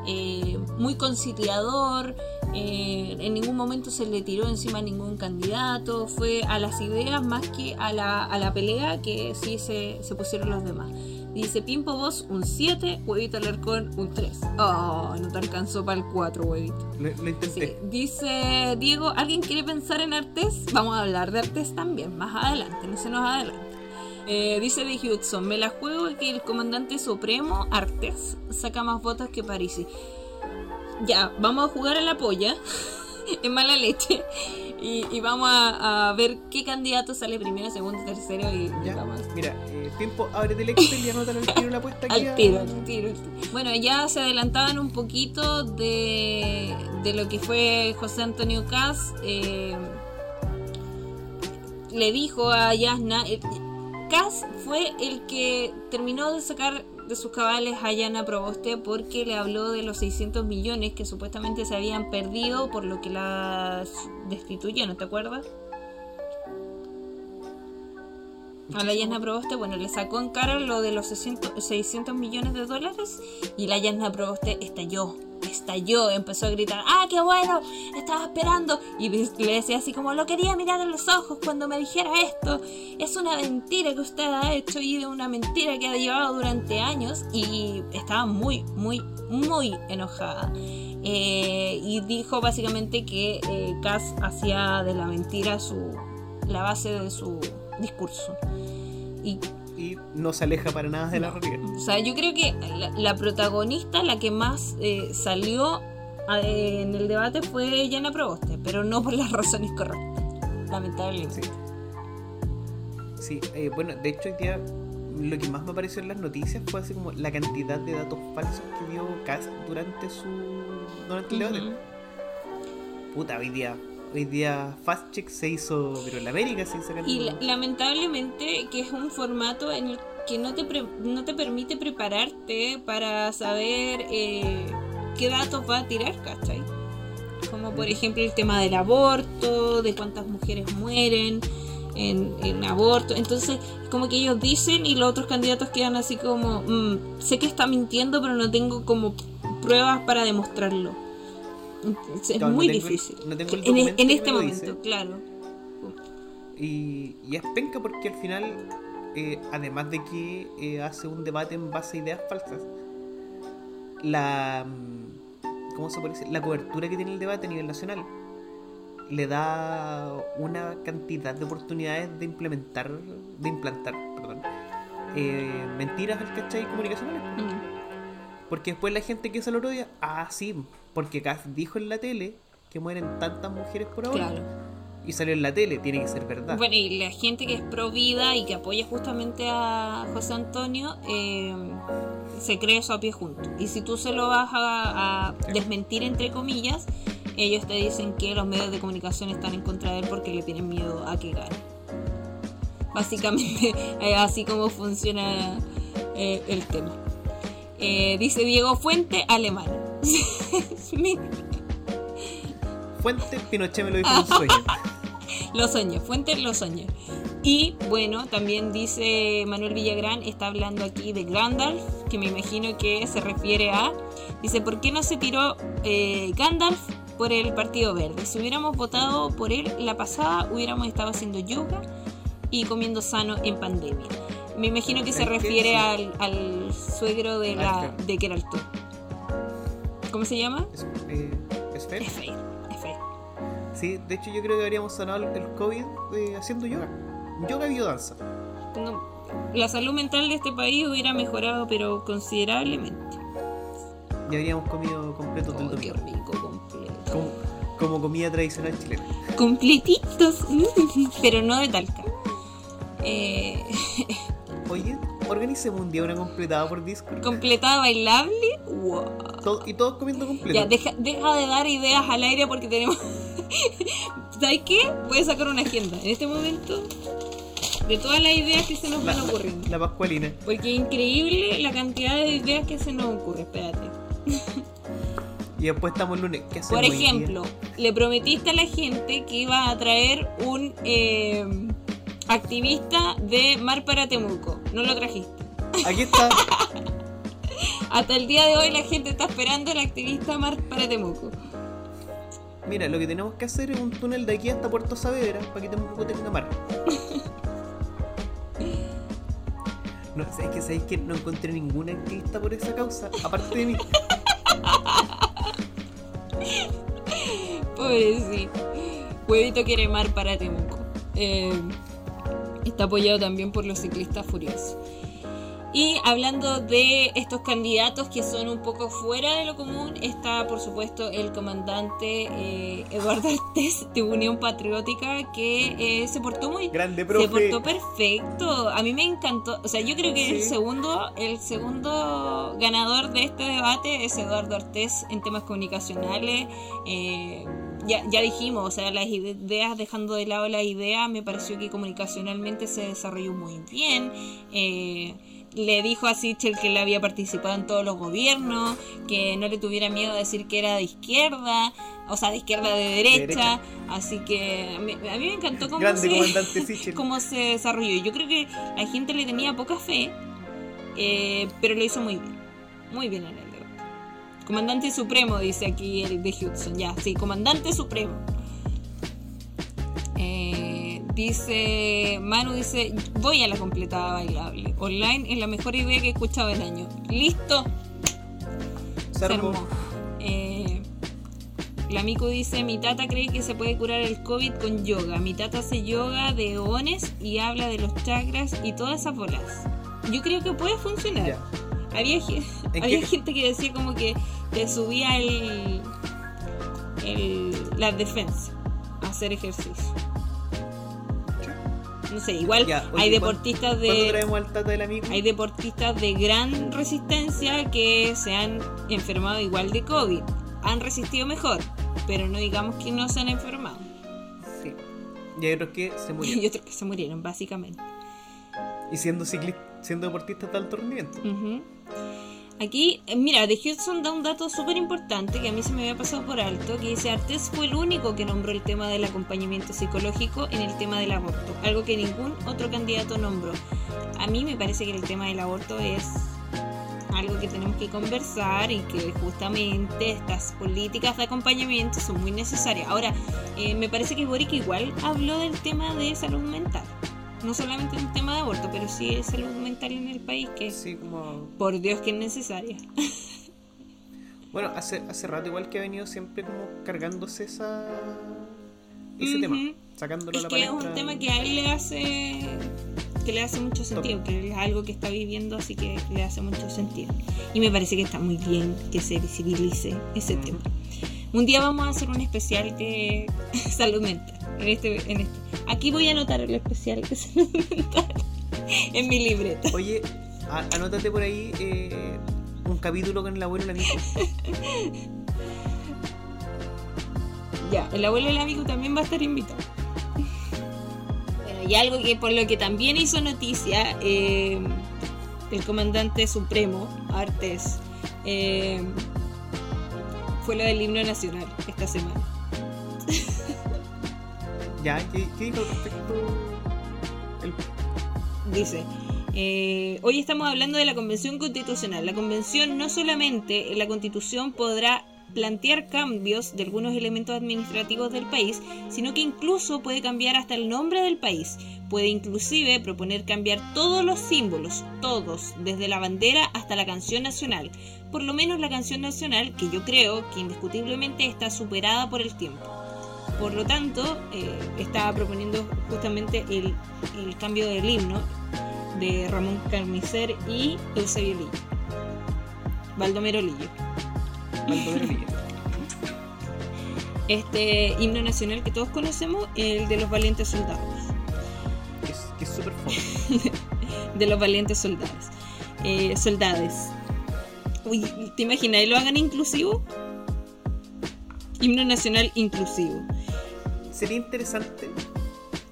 eh, muy conciliador, eh, en ningún momento se le tiró encima a ningún candidato, fue a las ideas más que a la, a la pelea que sí se, se pusieron los demás. Dice Pimpo vos un 7, huevito Alarcón un 3. Oh, no te alcanzó para el 4, huevito. Lo, lo intenté. Sí. Dice Diego, ¿alguien quiere pensar en Artés? Vamos a hablar de Artés también, más adelante, no se nos adelante. Eh, dice de Hudson, me la juego que el comandante supremo, Artés, saca más votos que Parisi. Ya, vamos a jugar a la polla, en mala leche, y, y vamos a, a ver qué candidato sale primero, segundo, tercero y, y Ya, vamos. Mira, eh, tiempo, ábrete el Excel y anótalo al tiro la apuesta aquí. Al a- tiro, al tiro. Bueno, ya se adelantaban un poquito de, de lo que fue José Antonio Cas. le dijo a Yasna. eh, Cas fue el que terminó de sacar de sus cabales a Yana Proboste porque le habló de los 600 millones que supuestamente se habían perdido por lo que la destituyeron, ¿te acuerdas? A la Yasna Proboste, bueno, le sacó en cara lo de los 600, 600 millones de dólares y la Yasna Proboste estalló, estalló, empezó a gritar, ¡ah, qué bueno! Estaba esperando y le decía así como, lo quería mirar a los ojos cuando me dijera esto, es una mentira que usted ha hecho y de una mentira que ha llevado durante años y estaba muy, muy, muy enojada. Eh, y dijo básicamente que eh, Cass hacía de la mentira su la base de su discurso. Y, Y no se aleja para nada de la realidad. o sea, yo creo que la, la protagonista, la que más eh, salió eh, en el debate fue Yana Proboste, pero no por las razones correctas, lamentablemente. Sí, eh, bueno, de hecho hoy día lo que más me apareció en las noticias fue así como la cantidad de datos falsos que dio Cast durante su durante el debate. Ujú. Puta, hoy día, hoy día Fast Check se hizo, pero en América se hizo Y la- lamentablemente que es un formato en el que no te, pre- no te permite prepararte para saber eh, qué datos va a tirar, ¿cachai? Como por ejemplo el tema del aborto, de cuántas mujeres mueren en, en aborto. Entonces, como que ellos dicen y los otros candidatos quedan así como, "Mm, sé que está mintiendo, pero no tengo como pruebas para demostrarlo. Es Claro, no muy tengo difícil. no tengo el en, este momento, dice. claro. Y, y es penca porque al final, eh, además de que eh, hace un debate en base a ideas falsas, la. mm, ¿Cómo se puede decir? La cobertura que tiene el debate a nivel nacional le da una cantidad de oportunidades de implementar, de implantar, perdón, eh, mentiras al cachai comunicacionales. Mm. Porque después la gente que se lo odia, ah, sí, porque Kass dijo en la tele que mueren tantas mujeres por ahora. Claro. Y salió en la tele, tiene que ser verdad. Bueno, y la gente que es pro vida y que apoya justamente a José Antonio eh, se cree eso a pie junto. Y si tú se lo vas a, a desmentir, entre comillas, ellos te dicen que los medios de comunicación están en contra de él porque le tienen miedo a que gane. Básicamente, es así como funciona eh, el tema. Eh, dice Diego Fuente, alemán. Mi- Fuente, Pinochet me lo dijo en un sueño. Lo soñé, fuente lo soñé. Y bueno, también dice Manuel Villagrán, está hablando aquí de Gandalf, que me imagino que se refiere a. Dice, ¿por qué no se tiró eh, Gandalf por el Partido Verde? Si hubiéramos votado por él la pasada, hubiéramos estado haciendo yoga y comiendo sano en pandemia. Me imagino que se refiere Sí. al, al suegro de, la, de. ¿Cómo se llama? Es, eh, ¿es fair? Es Feir, es Feir. Sí, de hecho yo creo que habríamos sanado el, COVID eh, haciendo yoga. Yoga y biodanza. La salud mental de este país hubiera mejorado, pero considerablemente. Y habríamos comido completos del Oh, qué domingo. rico, completo. Como, como comida tradicional chilena. Completitos, pero no de talca. Eh, Oye, organicemos un día una completada por Discord. completada bailable. Wow. Todo- y todos comiendo completo. Ya, deja, deja de dar ideas al aire porque tenemos. ¿Sabes qué? Voy a sacar una agenda. En este momento, de todas las ideas que se nos la, van la- ocurriendo. la Pascualina. Porque es increíble la cantidad de ideas que se nos ocurre. Espérate. Y después estamos el lunes. ¿Qué hacemos Por ejemplo, le prometiste a la gente que iba a traer un eh, activista de Mar para Temuco. No lo trajiste. Aquí está. Hasta el día de hoy la gente está esperando al activista Mar para Temuco. Mira, lo que tenemos que hacer es un túnel de aquí hasta Puerto Saavedra para que Temuco tenga mar. No, es que sabéis que no encontré ninguna activista por esa causa, aparte de mí. Pobrecito. Huevito quiere mar para Temuco. Eh, está apoyado también por los ciclistas furiosos. Y hablando de estos candidatos que son un poco fuera de lo común, está por supuesto el comandante eh, Eduardo Artés de Unión Patriótica que eh, se portó muy Grande se profe. portó perfecto. A mí me encantó. O sea, yo creo que el Sí. segundo, el segundo ganador de este debate es Eduardo Artés en temas comunicacionales. Eh, ya, ya dijimos, o sea, las ideas, dejando de lado la idea, me pareció que comunicacionalmente se desarrolló muy bien. Eh, le dijo a Sichel que él había participado en todos los gobiernos, que no le tuviera miedo a decir que era de izquierda, o sea, de izquierda de derecha. derecha. Así que a mí, a mí me encantó cómo se, cómo se desarrolló. Yo creo que la gente le tenía poca fe, eh, pero lo hizo muy bien. Muy bien. Comandante Supremo, dice aquí el de Hudson. Ya, sí, Comandante Supremo. Eh, dice, Manu dice, voy a la completada bailable. Online es la mejor idea que he escuchado en años. Listo. Eh, la Miku dice, mi tata cree que se puede curar el COVID con yoga. Mi tata hace yoga de eones y habla de los chakras y todas esas bolas. Yo creo que puede funcionar. Había, ge- ¿En había qué? gente que decía como que te subía el, el la defensa a hacer ejercicio. No sé, igual Ya, oye, hay ¿cuándo- deportistas ¿Cuándo de amigo? hay deportistas de gran resistencia que se han enfermado igual de COVID. Han resistido mejor, pero no digamos que no se han enfermado. Sí. Y hay otros que se murieron. Y otros que se murieron, básicamente. y siendo ciclista, siendo deportistas de alto rendimiento. Aquí, eh, mira, de Houston da un dato súper importante que a mí se me había pasado por alto, que dice Artés fue el único que nombró el tema del acompañamiento psicológico en el tema del aborto, algo que ningún otro candidato nombró. A mí me parece que el tema del aborto es algo que tenemos que conversar y que justamente estas políticas de acompañamiento son muy necesarias. Ahora, eh, me parece que Boric igual habló del tema de salud mental. No solamente el tema de aborto, pero sí de salud mental en el país, que Sí, como. por Dios que es necesaria. Bueno, hace, hace rato igual que ha venido siempre como cargándose esa. ese tema. Sacándolo a Es la que es un tema que a él le hace que le hace mucho sentido, que es algo que está viviendo, así que le hace mucho sentido. Y me parece que está muy bien que se visibilice ese tema. Un día vamos a hacer un especial de salud mental. En este, en este. Aquí voy a anotar el especial salud mental en mi libreta. Oye, a- anótate por ahí eh, un capítulo con el abuelo y la Nico. Ya, el abuelo del amigo también va a estar invitado. Bueno, y algo que por lo que también hizo noticia eh, el comandante supremo, Artes, eh, fue lo del himno nacional esta semana. Ya, ¿qué, qué dijo al respecto? Dice, eh, hoy estamos hablando de la Convención Constitucional. La Convención no solamente en la Constitución podrá plantear cambios de algunos elementos administrativos del país, sino que incluso puede cambiar hasta el nombre del país. Puede inclusive proponer cambiar todos los símbolos, todos, desde la bandera hasta la canción nacional. Por lo menos la canción nacional, que yo creo que indiscutiblemente está superada por el tiempo. Por lo tanto, eh, estaba proponiendo justamente el, el cambio del himno de Ramón Carnicer y Eusebio Lillo. Baldomero Lillo. Baldomero Lillo. Este himno nacional que todos conocemos, el de los valientes soldados. Que es- súper fome. De los valientes soldados. Eh, soldades. Uy, ¿te imaginas? ¿Y lo hagan inclusivo? Himno nacional inclusivo. Sería interesante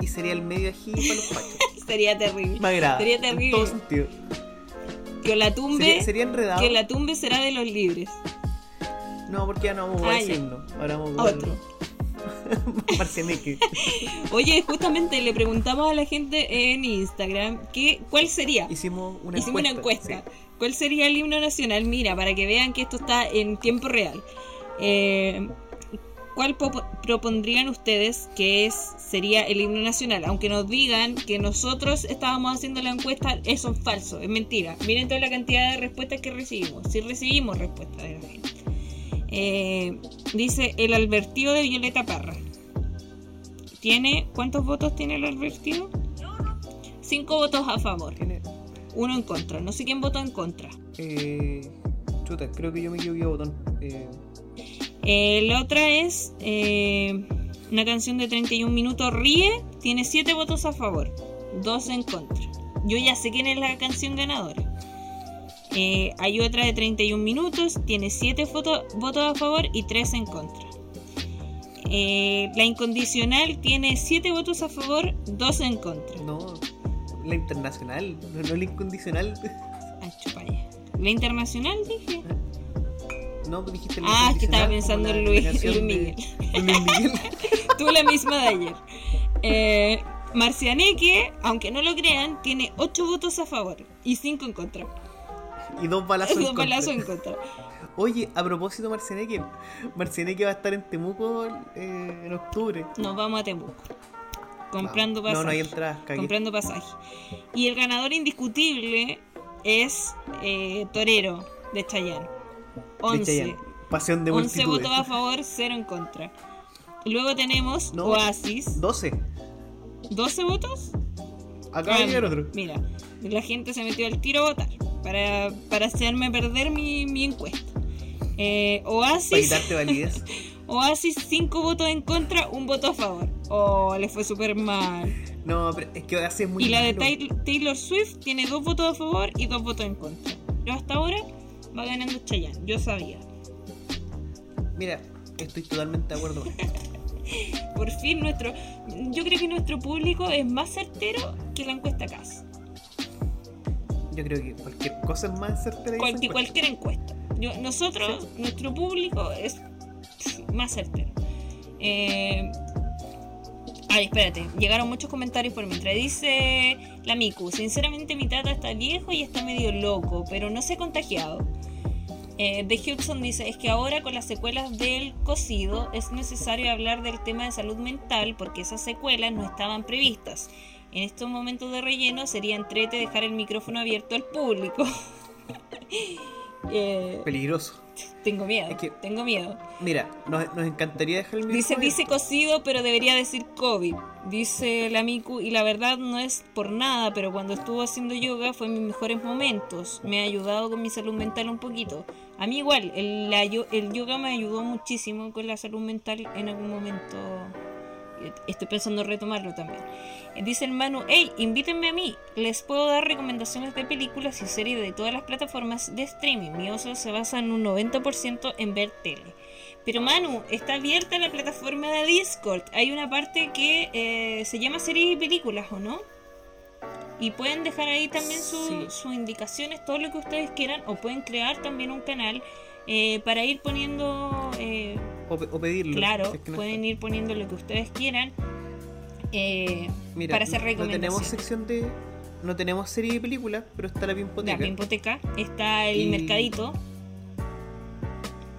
y sería el medio ají para los pachos. Sería terrible. Me agrada. Sería En terrible. todo sentido. Que la tumbe. Sería, sería enredado. Que la tumbe será de los libres. No, porque ya no vamos a Ah, himno. Ahora vamos a Otro. Oye, justamente le preguntamos a la gente en Instagram que, cuál sería. Hicimos una Hicimos encuesta. una encuesta. sí. ¿Cuál sería el himno nacional? Mira, para que vean que esto está en tiempo real. Eh, ¿Cuál po- propondrían ustedes que es sería el himno nacional? Aunque nos digan que nosotros estábamos haciendo la encuesta, eso es falso, es mentira. Miren toda la cantidad de respuestas que recibimos. Si recibimos respuestas de la gente. Eh, dice el Albertío de Violeta Parra. ¿Tiene cuántos votos tiene el Albertío? Cinco votos a favor, uno en contra. No sé quién votó en contra. Eh, chuta, creo que yo me equivoqué botón. Eh, Eh, la otra es eh, una canción de 31 minutos, Ríe, tiene 7 votos a favor, 2 en contra. Yo ya sé quién es la canción ganadora. Eh, hay otra de 31 minutos, tiene 7 votos a favor y 3 en contra. Eh, la incondicional tiene 7 votos a favor, 2 en contra. no, la internacional, no, no la incondicional. Chupalla. La internacional dije. No, dijiste Ah, es que estaba pensando en Luis- Luis Miguel. de Luis Miguel. Tuve la misma de ayer. Eh, Marcianeque, aunque no lo crean, tiene 8 votos a favor y 5 en contra. y dos balazos en contra. balazos en contra. Oye, a propósito, Marcianeque, Marcianeque va a estar en Temuco eh, en octubre. Nos vamos a Temuco. Comprando No, pasaje. no hay entradas, comprando pasaje. Y el ganador indiscutible es eh, Torero de Chayanne. De 11. Chayanne. Pasión de 11 multitudes. votos a favor, 0 en contra. Luego tenemos No. Oasis. 12. 12 votos. Acaba de llegar otro. Mira, la gente se metió al tiro a votar para, para hacerme perder mi, mi encuesta. Eh, Para Oasis, quitarte validez. Oasis 5 votos en contra, un voto a favor. Oh, le fue súper mal. No, pero es que hace muy Y la de malo. Tay- Taylor Swift tiene dos votos a favor y dos votos en contra. Pero hasta ahora va ganando Chayanne, yo sabía. Mira, estoy totalmente de acuerdo. Por fin nuestro... Yo creo que nuestro público es más certero que la encuesta CAS. Yo creo que cualquier cosa es más certera que Cual- cualquier encuesta. Yo- nosotros, nuestro público es más certero. Eh, ay, espérate, llegaron muchos comentarios por mientras. Dice la Miku, sinceramente mi tata está viejo y está medio loco, pero no se ha contagiado. Eh, The Hudson dice, es que ahora con las secuelas del cocido es necesario hablar del tema de salud mental porque esas secuelas no estaban previstas. En estos momentos de relleno sería entrete dejar el micrófono abierto al público. Eh, Peligroso. tengo miedo, Es que- tengo miedo. Mira, nos, nos encantaría dejar el Dice, micrófono dice abierto. cocido, pero debería decir COVID. Dice la Miku, y la verdad no es por nada, pero cuando estuvo haciendo yoga fue en mis mejores momentos. Me ha ayudado con mi salud mental un poquito. A mí igual, el, la el yoga me ayudó muchísimo con la salud mental en algún momento. Estoy pensando retomarlo también. Dice el Manu, hey, invítenme a mí. Les puedo dar recomendaciones de películas y series de todas las plataformas de streaming. Mi ocio se basa en un 90% en ver tele. Pero Manu, está abierta la plataforma de Discord. Hay una parte que eh, se llama series y películas, ¿o no? Y pueden dejar ahí también Sí. sus indicaciones, todo lo que ustedes quieran, o pueden crear también un canal eh, para ir poniendo, eh, O, o pedirlo. claro, si es que no pueden está. ir poniendo lo que ustedes quieran eh, Mira, para hacer no tenemos recomendaciones. sección de. No tenemos serie de películas, pero está la La Pimpoteca. Pimpoteca, está el Y Mercadito,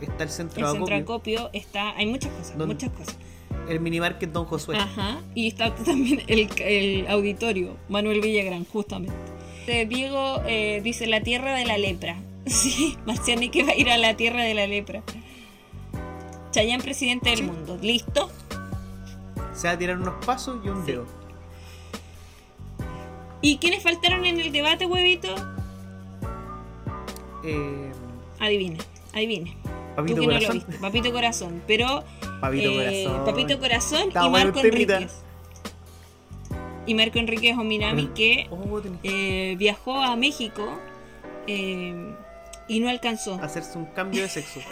Está el centro el centro acopio, acopio, está, hay muchas cosas, ¿Dónde? muchas cosas. El minimarket Don Josué. Ajá, y está también el, el auditorio, Manuel Villagrán, justamente. Eh, Diego eh, dice la tierra de la lepra. Sí, Marciani que va a ir a la tierra de la lepra. Chayán, presidente del mundo. ¿Listo? Se va a tirar unos pasos y un dedo. ¿Y quiénes faltaron en el debate, huevito? Eh, Adivine, adivine. Papito Tú que no lo Corazón. viste. Papito Corazón. Pero. Papito eh, Corazón. Papito Corazón y bueno Marco. Enríquez. Y Marco Enríquez Ominami que Oh, eh, viajó a México eh, y no alcanzó. que hacerse un cambio de sexo.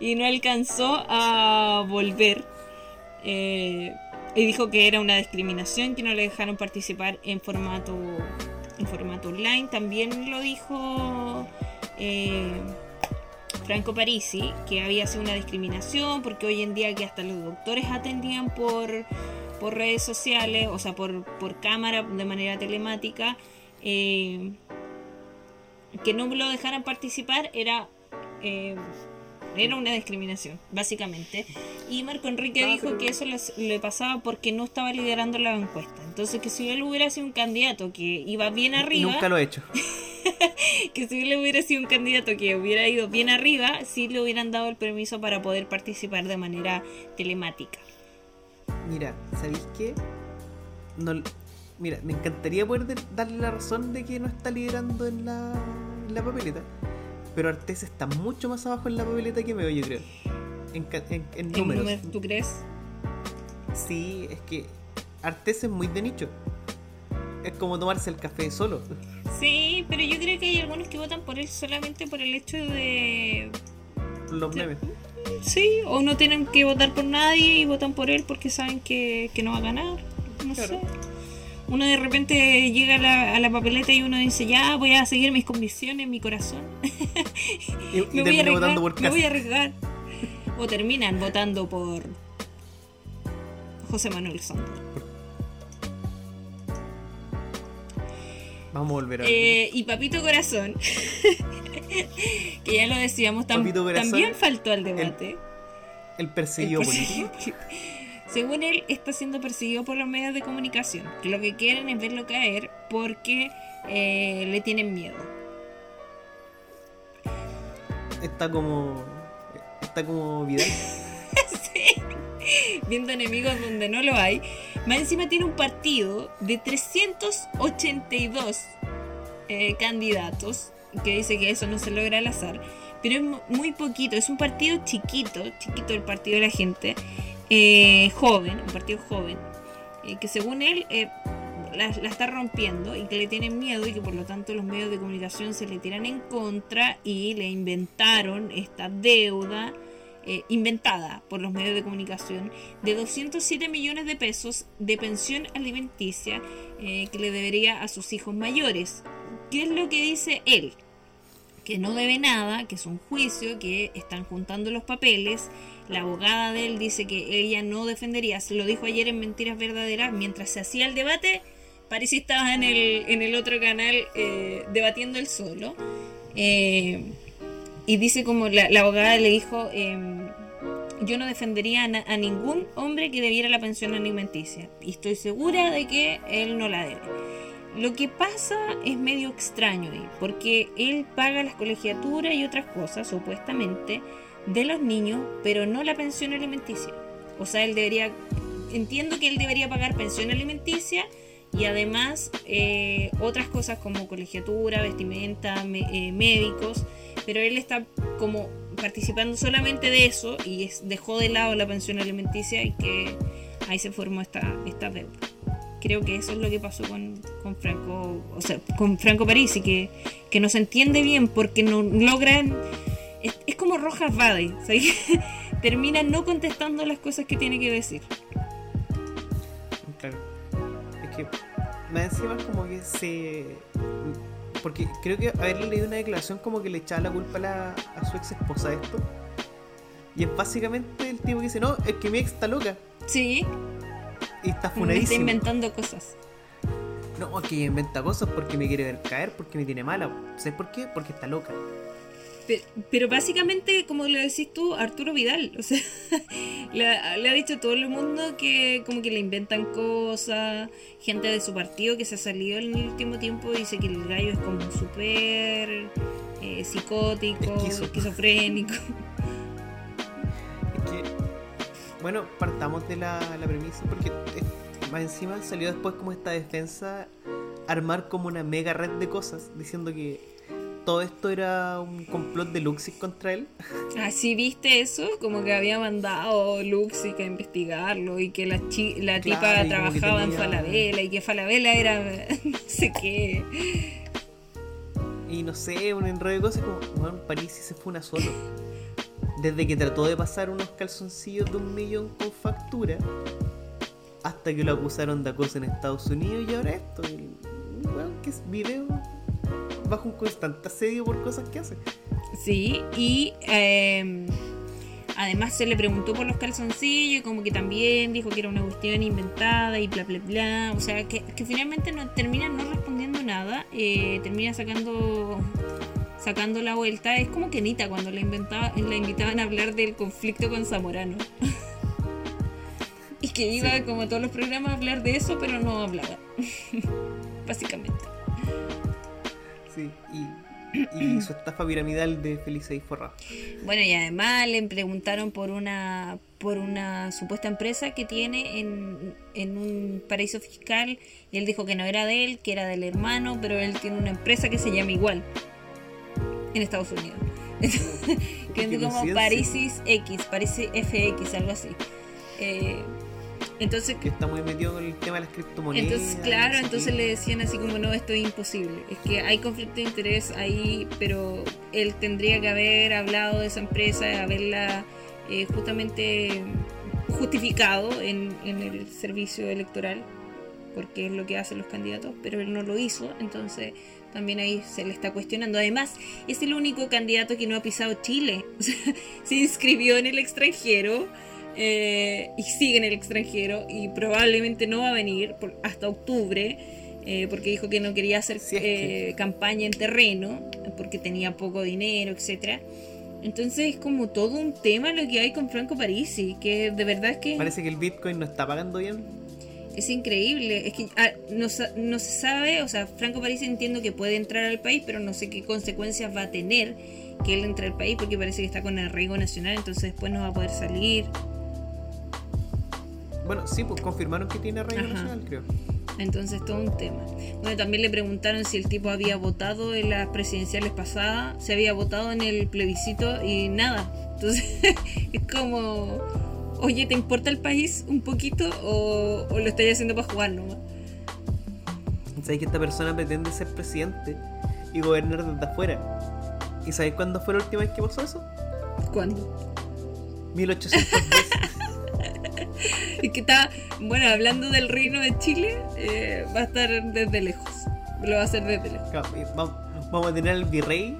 Y no alcanzó a volver. y dijo que era una discriminación, que no le dejaron participar en formato, en formato online. También lo dijo eh, Franco Parisi, que había sido una discriminación, porque hoy en día que hasta los doctores atendían por, por redes sociales, o sea, por, por cámara, de manera telemática, eh, que no lo dejaran participar era... eh, era una discriminación, básicamente. Y Marco Enrique dijo que eso le pasaba porque no estaba liderando la encuesta. Entonces, que si él hubiera sido un candidato que iba bien Y arriba, nunca lo he hecho. que si él hubiera sido un candidato que hubiera ido bien arriba, sí le hubieran dado el permiso para poder participar de manera telemática. Mira, ¿sabéis qué? No, mira, me encantaría poder de- darle la razón de que no está liderando en la, en la papeleta. Pero Artés está mucho más abajo en la papeleta que Meo, yo creo. En, en- en números. número- ¿Tú crees? Sí, es que Artés es muy de nicho. Es como tomarse el café solo. Sí, pero yo creo que hay algunos que votan por él solamente por el hecho de Los memes. Sí, o no tienen que votar por nadie y votan por él porque saben que, que no va a ganar. No sé. Uno de repente llega a la, a la papeleta y uno dice, ya voy a seguir mis convicciones, mi corazón. Y, y me, voy arriesgar, votando por me voy a arriesgar. O terminan votando por José Manuel Santos. Vamos a volver a Eh, y Papito Corazón, que ya lo decíamos, tam- Corazón, también faltó al debate. el perseguido El político. Según él, está siendo perseguido por los medios de comunicación, que lo que quieren es verlo caer porque eh, le tienen miedo. Está como. Está como Vidal. Viendo enemigos donde no lo hay. Más encima tiene un partido de 382 eh, candidatos, que dice que eso no se logra al azar, pero es mu- muy poquito, es un partido chiquito, chiquito el partido de la gente, eh, joven, un partido joven, eh, que según él eh, la, la está rompiendo y que le tienen miedo y que por lo tanto los medios de comunicación se le tiran en contra y le inventaron esta deuda inventada por los medios de comunicación de 207 millones de pesos de pensión alimenticia que le debería a sus hijos mayores. ¿Qué es lo que dice él? Que no debe nada, que es un juicio, que están juntando los papeles. La abogada de él dice que ella no defendería, se lo dijo ayer en Mentiras Verdaderas, mientras se hacía el debate, parecía estaba en el, en el otro canal eh, debatiendo él solo. Eh, y dice como la, la abogada le dijo, em, yo no defendería a, a ningún hombre que debiera la pensión alimenticia. Y estoy segura de que él no la debe. Lo que pasa es medio extraño ahí, porque él paga las colegiaturas y otras cosas, supuestamente, de los niños, pero no la pensión alimenticia. O sea, él debería, entiendo que él debería pagar pensión alimenticia y además eh, otras cosas como colegiatura, vestimenta, me- eh, médicos, pero él está como participando solamente de eso y dejó de lado la pensión alimenticia y que ahí se formó esta, esta deuda. Creo que eso es lo que pasó con, con Franco, o sea, con Franco Parisi, que, que no se entiende bien porque no logran. Es, es como Rojas Vade, ¿sabes? termina no contestando las cosas que tiene que decir. Claro. Es que más encima es como que se. Porque creo que haberle leído una declaración como que le echaba la culpa a, la- a su ex esposa de esto. Y es básicamente el tipo que dice, no, es que mi ex está loca. Sí, y está Está funadísimo. inventando cosas. No, es que inventa cosas porque me quiere ver caer, porque me tiene mala. ¿Sabes por qué? Porque está loca. Pero, pero básicamente, como lo decís tú, Arturo Vidal, o sea, le, ha- le ha dicho a todo el mundo que como que le inventan cosas, gente de su partido que se ha salido en el último tiempo dice que el gallo es como súper eh, psicótico, Esquizo. esquizofrénico. Es que, bueno, partamos de la, la premisa porque más encima salió después como esta defensa armar como una mega red de cosas diciendo que todo esto era un complot de Luxis contra él. Así viste eso, como que había mandado Luxic a investigarlo y que la, chi- la Claro, tipa trabajaba en Falabella y que Falabella era no sé qué. Y no sé, un enredo de cosas como, bueno, París se fue una solo. Desde que trató de pasar unos calzoncillos de un millón con factura, hasta que lo acusaron de acoso en Estados Unidos y ahora esto. El, weón, que es video bajo un constante asedio por cosas que hace. Sí, y eh, además se le preguntó por los calzoncillos, y como que también dijo que era una cuestión inventada y bla bla bla. O sea, que, que finalmente no termina no respondiendo nada, eh, termina sacando sacando la vuelta. Es como que Anita cuando la, inventaba, la invitaban a hablar del conflicto con Zamorano. y que iba Sí. como a todos los programas a hablar de eso, pero no hablaba. Básicamente. Sí, y, y su estafa piramidal de Felice y Forrado. Bueno, y además le preguntaron por una por una supuesta empresa que tiene en, en un paraíso fiscal y él dijo que no era de él, que era del hermano, pero él tiene una empresa que se llama igual en Estados Unidos. que es como. Parisis X, Parisis FX, algo así. Eh, entonces, Que está muy metido con el tema de las criptomonedas. entonces, claro, entonces le decían así como, no, esto es imposible. Es que hay conflicto de interés ahí, pero él tendría que haber hablado de esa empresa, haberla eh, justamente justificado en, en el servicio electoral, porque es lo que hacen los candidatos, pero él no lo hizo, entonces también ahí se le está cuestionando. Además, es el único candidato que no ha pisado Chile. O sea, se inscribió en el extranjero eh, y sigue en el extranjero y probablemente no va a venir por- hasta octubre eh, porque dijo que no quería hacer Si es que- eh, campaña en terreno porque tenía poco dinero, etcétera. Entonces es como todo un tema lo que hay con Franco Parisi, que de verdad es que Parece que el Bitcoin no está pagando bien. es increíble. Es que ah, no, no se sabe, o sea, Franco Parisi entiendo que puede entrar al país, pero no sé qué consecuencias va a tener que él entre al país porque parece que está con arraigo nacional, entonces después no va a poder salir. Bueno, sí, pues confirmaron que tiene arraigo Ajá. nacional, creo. Entonces todo un tema. Bueno, también le preguntaron si el tipo había votado en las presidenciales pasadas, se había votado en el plebiscito y nada. Entonces es como, oye, ¿te importa el país un poquito o, o lo estáis haciendo para jugar nomás? ¿Sabéis que esta persona pretende ser presidente y gobernar desde afuera? ¿Y sabéis cuándo fue la última vez que pasó eso? ¿Cuándo? 1810. Es que está, bueno, hablando del reino de Chile, eh, va a estar desde lejos. Lo va a hacer desde lejos. Y vamos, a tener al virrey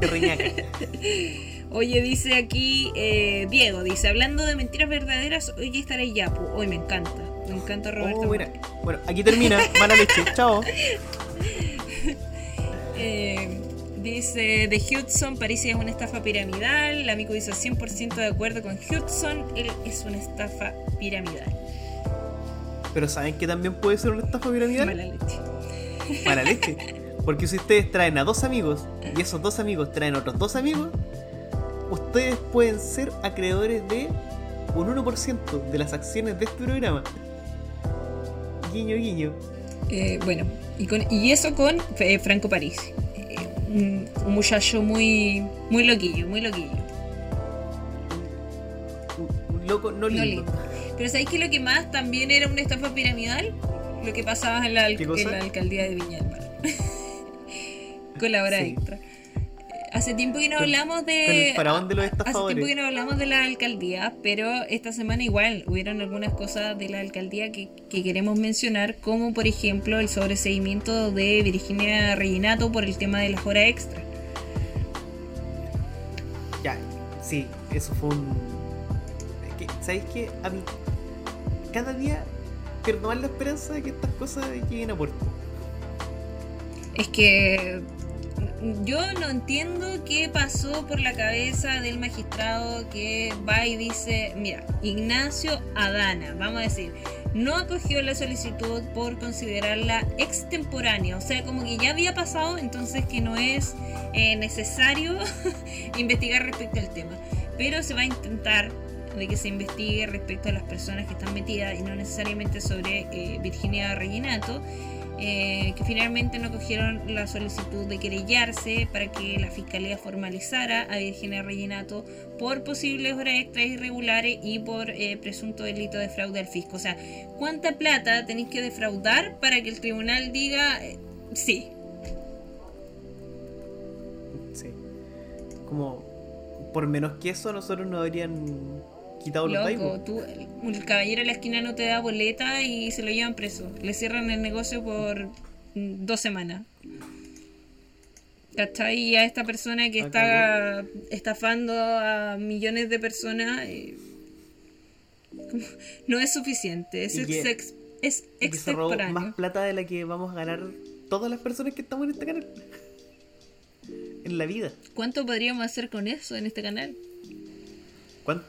de Reñaca. Oye, dice aquí eh, Diego, dice, hablando de mentiras verdaderas, hoy estaré Yapu. Hoy me encanta, me encanta Roberto. Oh, mira. Bueno, aquí termina. Mala leche. Chao. Eh, dice, de Hudson, París es una estafa piramidal. El amigo dice 100% de acuerdo con Hudson, él es una estafa piramidal. Pero ¿saben que también puede ser una estafa piramidal? Mala leche. Mala leche. Porque si ustedes traen a dos amigos y esos dos amigos traen a otros dos amigos, ustedes pueden ser acreedores de un 1% de las acciones de este programa. Guiño, guiño. Eh, bueno, y, con, y eso con eh, Franco París. Un, un muchacho muy, muy loquillo, muy loquillo. Un, un loco no No lindo. Pero ¿sabéis que lo que más también era una estafa piramidal? Lo que pasaba en la, en la alcaldía de Viña del Mar. con la hora Sí. extra. Hace tiempo que no hablamos de. con el faraón de los Hace tiempo que no hablamos de la alcaldía, pero esta semana igual hubieron algunas cosas de la alcaldía que, que queremos mencionar, como por ejemplo el sobreseguimiento de Virginia Reginato por el tema de las horas extra. Ya, sí, eso fue un. es que, ¿Sabéis qué? A mí, cada día pierdo más la esperanza de que estas cosas lleguen a puerto. Es que yo no entiendo qué pasó por la cabeza del magistrado que va y dice, mira, Ignacio Adana, vamos a decir, no acogió la solicitud por considerarla extemporánea, o sea, como que ya había pasado, entonces que no es eh, necesario investigar respecto al tema, pero se va a intentar de que se investigue respecto a las personas que están metidas y no necesariamente sobre eh, Virginia Reginato eh, que finalmente no cogieron la solicitud de querellarse para que la fiscalía formalizara a Virginia Reginato por posibles horas extras irregulares y por eh, presunto delito de fraude al fisco. O sea, ¿cuánta plata tenéis que defraudar para que el tribunal diga eh, sí? Sí. Como, por menos que eso, nosotros nos habrían quitado los países. tú, el caballero de la esquina no te da boleta y se lo llevan preso. Le cierran el negocio por dos semanas. ¿Cachai? Y a esta persona que Ah, está estafando a millones de personas eh, no es suficiente. Es, que- ex- es que se robó más extemporáneo. plata de la que vamos a ganar todas las personas que estamos en este canal. En la vida. ¿Cuánto podríamos hacer con eso en este canal? ¿Cuán-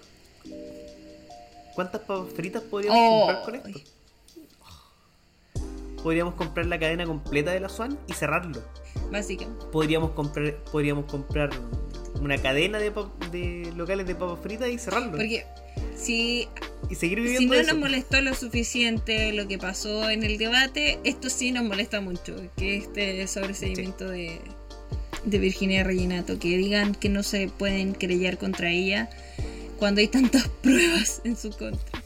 ¿Cuántas papas fritas podríamos Oh. comprar con esto? Podríamos comprar la cadena completa de la Swan y cerrarlo. Básicamente. Podríamos comprar, podríamos comprar una cadena de, de locales de papas fritas y cerrarlo. Porque si y seguir Si viviendo no eso. nos molestó lo suficiente lo que pasó en el debate, esto sí nos molesta mucho, que este sobreseimiento de, de Virginia Reginato, que digan que no se pueden querellar contra ella cuando hay tantas pruebas en su contra.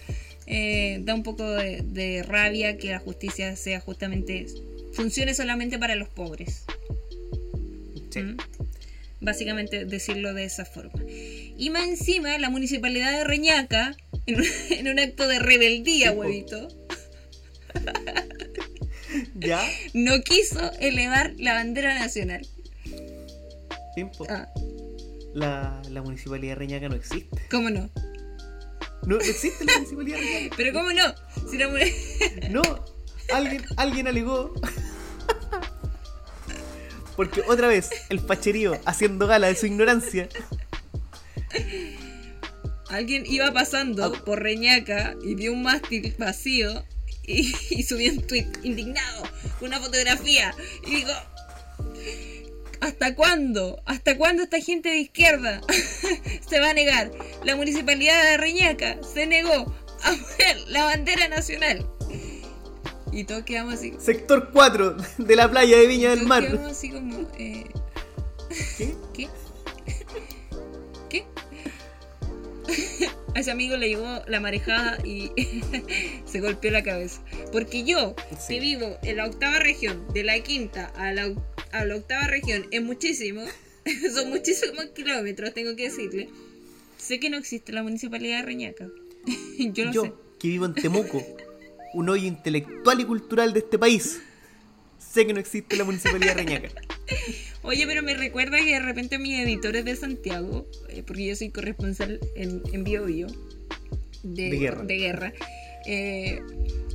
Eh, da un poco de, de rabia que la justicia sea justamente funcione solamente para los pobres. Sí. ¿Mm? Básicamente decirlo de esa forma. Y más encima, la municipalidad de Reñaca, en un, en un acto de rebeldía, huevito, Ya, no quiso elevar la bandera nacional. tiempo. Ah, La, la municipalidad de Reñaca no existe. ¿cómo no? No, existe la municipalidad de Reñaca. Pero ¿cómo no? Si la No, alguien, alguien alegó. Porque otra vez, el facherío haciendo gala de su ignorancia. Alguien iba pasando Ah. por Reñaca y vio un mástil vacío y, y subió un tweet indignado con una fotografía y dijo ¿Hasta cuándo? ¿Hasta cuándo esta gente de izquierda se va a negar? La municipalidad de Reñaca se negó a poner la bandera nacional. Y todos quedamos así. Sector 4 de la playa de Viña del todos Mar. quedamos así como. eh, ¿Qué? ¿Qué? ¿Qué? A ese amigo le llegó la marejada y se golpeó la cabeza. Porque yo, Sí. que vivo en la octava región, de la quinta a la, oc- a la octava región, es muchísimo. Son muchísimos kilómetros, tengo que decirle. Sé que no existe la municipalidad de Reñaca. yo lo Yo, sé. que vivo en Temuco, un hoyo intelectual y cultural de este país, sé que no existe la municipalidad de Reñaca. Oye, pero me recuerda que de repente mis editores de Santiago, eh, porque yo soy corresponsal en, en Bio Bio de, De guerra. de guerra, eh,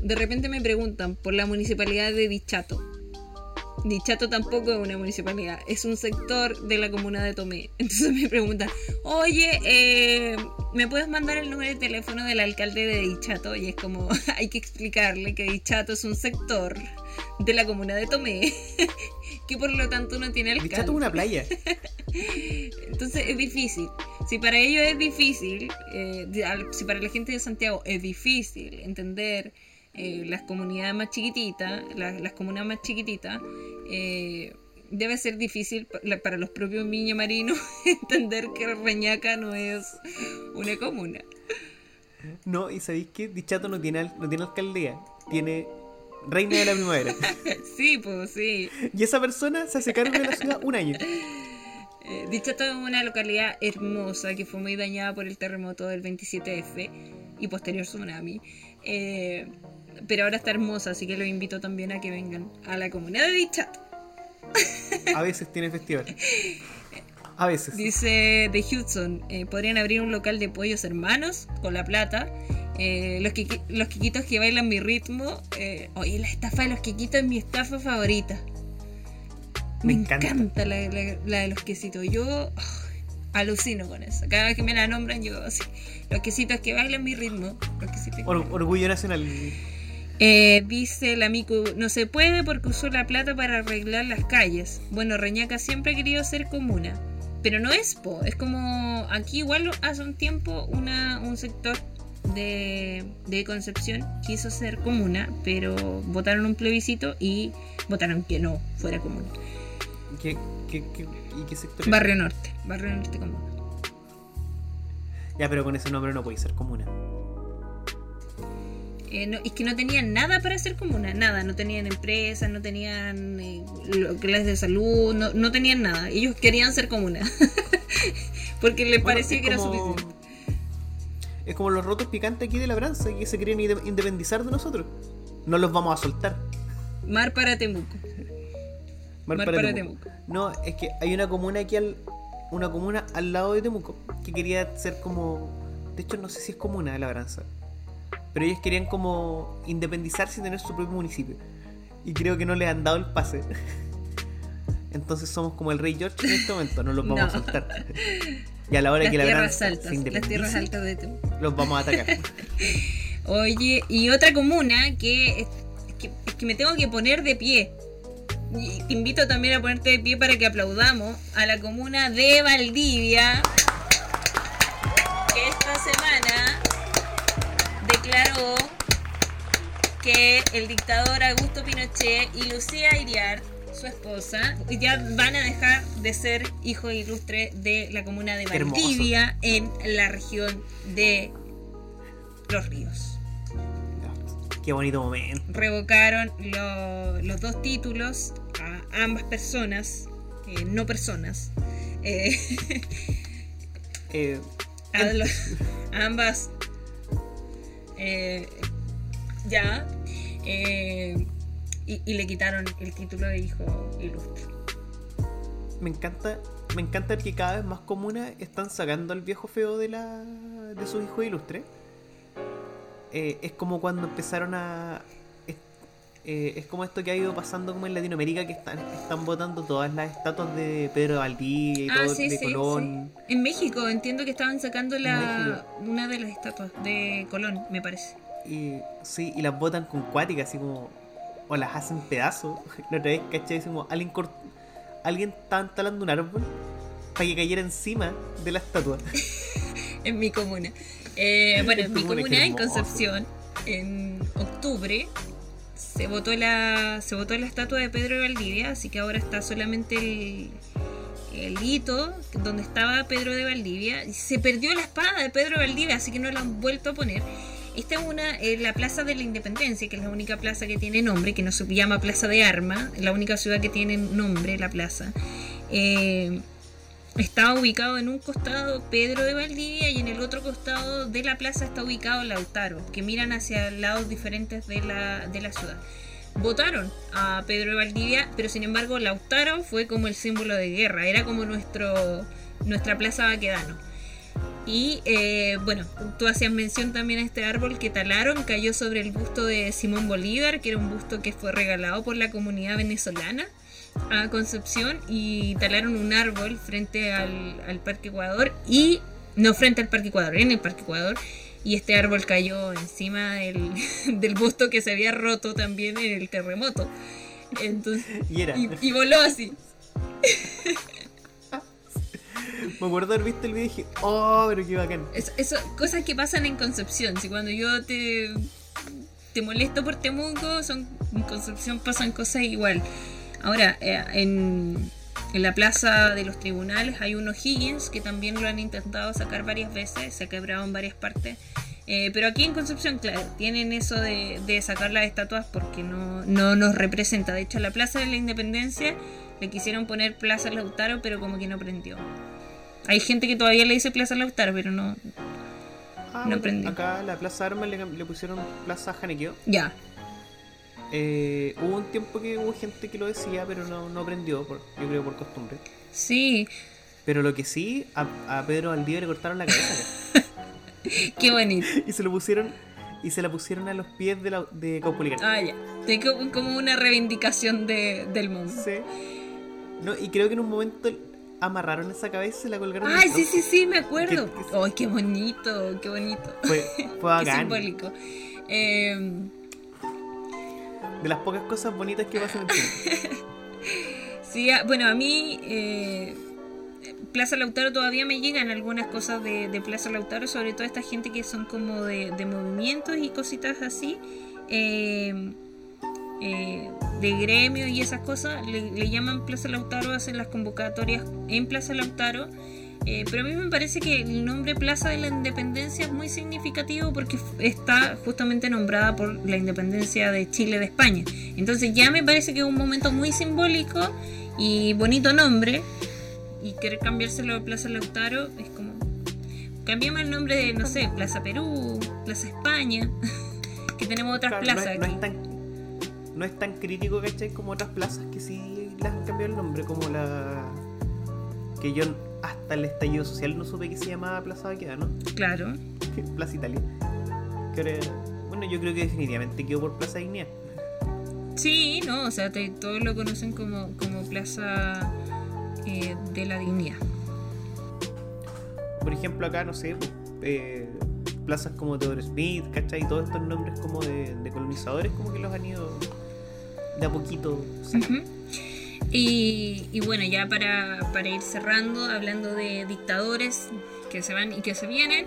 de repente me preguntan por la municipalidad de Dichato. Dichato tampoco es una municipalidad, es un sector de la comuna de Tomé. Entonces me preguntan, oye, eh, ¿me puedes mandar el número de teléfono del alcalde de Dichato? Y es como, hay que explicarle que Dichato es un sector de la comuna de Tomé, que por lo tanto no tiene alcalde. Dichato es una playa. Entonces es difícil. Si para ellos es difícil, eh, si para la gente de Santiago es difícil entender eh, las comunidades más chiquititas, la- las comunas más chiquititas, eh, debe ser difícil para los propios Viña Marinos entender que Reñaca no es una comuna. No, y sabéis que Dichato no tiene, no tiene alcaldía, tiene reina de la primavera. sí, pues sí. Y esa persona se hace cargo de la ciudad un año. Eh, Dichato es una localidad hermosa que fue muy dañada por el terremoto del 27F y posterior tsunami. Eh, pero ahora está hermosa, así que los invito también a que vengan a la comunidad de Dichato. A veces tiene festival. A veces. Dice de Hudson, eh, podrían abrir un local de pollos hermanos con la plata Eh, los, quiqui- los quiquitos que bailan mi ritmo. eh, oye, la estafa de los quiquitos es mi estafa favorita. Me Me, encanta. encanta, la, la- la de los quesitos. Yo ah, alucino con eso. Cada vez que me la nombran, yo así. Los quesitos que bailan mi ritmo. Los quesitos que Or- orgullo nacional. Eh, dice la Miku, no se puede porque usó la plata para arreglar las calles. Bueno, Reñaca siempre ha querido ser comuna, pero no es po, es como aquí igual hace un tiempo una, un sector de, de Concepción quiso ser comuna, pero votaron un plebiscito y votaron que no fuera comuna. ¿Qué, qué, qué, ¿Y qué sector? Barrio Norte, Barrio Norte comuna. Ya, pero con ese nombre no puede ser comuna. Eh, no, es que no tenían nada para ser comuna, nada, no tenían empresas, no tenían eh, clases de salud, no, no tenían nada. Ellos querían ser comuna. Porque les Bueno, parecía que era suficiente. Es como los rotos picantes aquí de Labranza que se quieren inde- independizar de nosotros. No los vamos a soltar. Mar para Temuco. Mar Mar para para Temuco. Temuco. No, es que hay una comuna aquí al. Una comuna al lado de Temuco que quería ser como. De hecho, no sé si es comuna de Labranza. Pero ellos querían como independizarse y tener su propio municipio. Y creo que no les han dado el pase. Entonces somos como el rey George en este momento, no los vamos No. a soltar. Y a la hora Las que la altas, se las tierras altas de Temuco. los vamos a atacar. Oye, y otra comuna que es, es que es que me tengo que poner de pie. Y te invito también a ponerte de pie para que aplaudamos a la comuna de Valdivia, que el dictador Augusto Pinochet y Lucía Iriart, su esposa, ya van a dejar de ser hijos ilustres de la comuna de. Valdivia en la región de Los Ríos Qué bonito momento. revocaron lo- los dos títulos a ambas personas, eh, no personas, eh, Eh, a, los- a ambas, eh, ya, eh, y, y le quitaron el título de hijo ilustre. me encanta. Me encanta que cada vez más comunas están sacando al viejo feo de la de sus hijos ilustres. Eh, es como cuando empezaron a. Es, eh, es como esto que ha ido pasando como en Latinoamérica que están, están botando todas las estatuas de Pedro Valdivia y todo de Colón. Ah, sí. En México entiendo que estaban sacando la, una de las estatuas de Colón, me parece. Y sí, y las botan con cuática, así como. O las hacen pedazos. La otra vez, ¿cachai? Como alguien cort- Alguien estaba talando un árbol para que cayera encima de la estatua. en mi comuna. Eh, bueno, en mi Comuna, en. Concepción, en octubre, se votó la se votó la estatua de Pedro de Valdivia, así que ahora está solamente el, el hito donde estaba Pedro de Valdivia. Y Se perdió la espada de Pedro de Valdivia, así que no la han vuelto a poner. Esta es una, eh, la Plaza de la Independencia, que es la única plaza que tiene nombre, que no se llama Plaza de Armas, la única ciudad que tiene nombre, la plaza. Eh, estaba ubicado en un costado Pedro de Valdivia y en el otro costado de la plaza está ubicado Lautaro, que miran hacia lados diferentes de la, de la ciudad. Votaron a Pedro de Valdivia, pero sin embargo Lautaro fue como el símbolo de guerra, era como nuestro, nuestra plaza Baquedano. Y eh, bueno, tú hacías mención también a este árbol que talaron, cayó sobre el busto de Simón Bolívar, que era un busto que fue regalado por la comunidad venezolana a Concepción y talaron un árbol frente al, al Parque Ecuador y no frente al Parque Ecuador, en el Parque Ecuador y este árbol cayó encima del, del busto que se había roto también en el terremoto. Entonces, Y era. y, y voló así. Me acuerdo haber visto el video y dije, oh, pero qué bacán. Es- Eso, cosas que pasan en Concepción. Si cuando yo te, te molesto por Temuco, son, en Concepción pasan cosas igual. Ahora, eh, en, en la plaza de los tribunales hay unos Higgins que también lo han intentado sacar varias veces, se ha quebrado en varias partes. Eh, pero aquí en Concepción, claro, tienen eso de, de sacar las estatuas porque no, no nos representa. De hecho, la Plaza de la Independencia le quisieron poner Plaza Lautaro, pero como que no prendió. Hay gente que todavía le dice Plaza Lautaro, pero no, Ah, No aprendí. Acá la Plaza Armas le, le pusieron Plaza Janequeo. Ya. Eh, hubo un tiempo que hubo gente que lo decía, pero no, no aprendió, por, yo creo por costumbre. Sí, Pero lo que sí, a, a Pedro Valdivia le cortaron la cabeza. qué bonito. y se lo pusieron y se la pusieron a los pies de, la, de Caupolicán. Ah, ya. Como- como una reivindicación de, del mundo. Sí. No, y creo que en un momento amarraron esa cabeza y la colgaron. Ay, sí, sí, sí, me acuerdo. Ay, qué bonito, qué bonito. Fue, fue Qué simbólico. Eh, De las pocas cosas bonitas que pasan en Chile. sí, ah, bueno, a mí eh, Plaza Lautaro todavía me llegan algunas cosas de, de Plaza Lautaro, sobre todo esta gente que son como de, de movimientos y cositas así. eh, eh, de gremio y esas cosas, le, le llaman Plaza Lautaro, hacen las convocatorias en Plaza Lautaro. eh, pero a mí me parece que el nombre Plaza de la Independencia es muy significativo porque está justamente nombrada por la independencia de Chile de España. Entonces ya me parece que es un momento muy simbólico y bonito nombre. Y querer cambiárselo a Plaza Lautaro es como... Cambiemos el nombre de, no sé, Plaza Perú, Plaza España, que tenemos otras Claro, no, plazas es, no aquí. No es tan crítico, ¿cachai? Como otras plazas que sí las han cambiado el nombre, como la. que yo hasta el estallido social no supe que se llamaba Plaza Baqueda, ¿no? Claro. Plaza Italia. Bueno, yo creo que definitivamente quedó por Plaza Dignidad. Sí, no, o sea, te- todos lo conocen como, como Plaza eh, de la Dignidad. Por ejemplo, acá, no sé, eh, plazas como Theodore Smith, ¿cachai? Todos estos nombres como de, de colonizadores, como que los han ido de a poquito. Y, y bueno, ya para, para ir cerrando, hablando de dictadores que se van y que se vienen,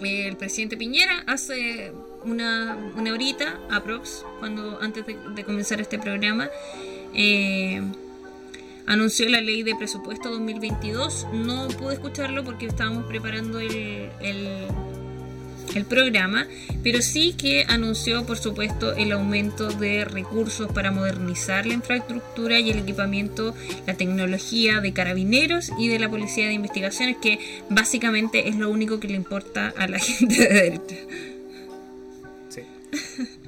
el presidente Piñera hace una, una horita, aprox, cuando, antes de, comenzar este programa, eh, anunció la ley de presupuesto 2022. No pude escucharlo porque estábamos preparando el, el programa, pero sí que anunció, por supuesto, el aumento de recursos para modernizar la infraestructura y el equipamiento, la tecnología de carabineros y de la policía de investigaciones, que básicamente es lo único que le importa a la gente de derecha. Sí.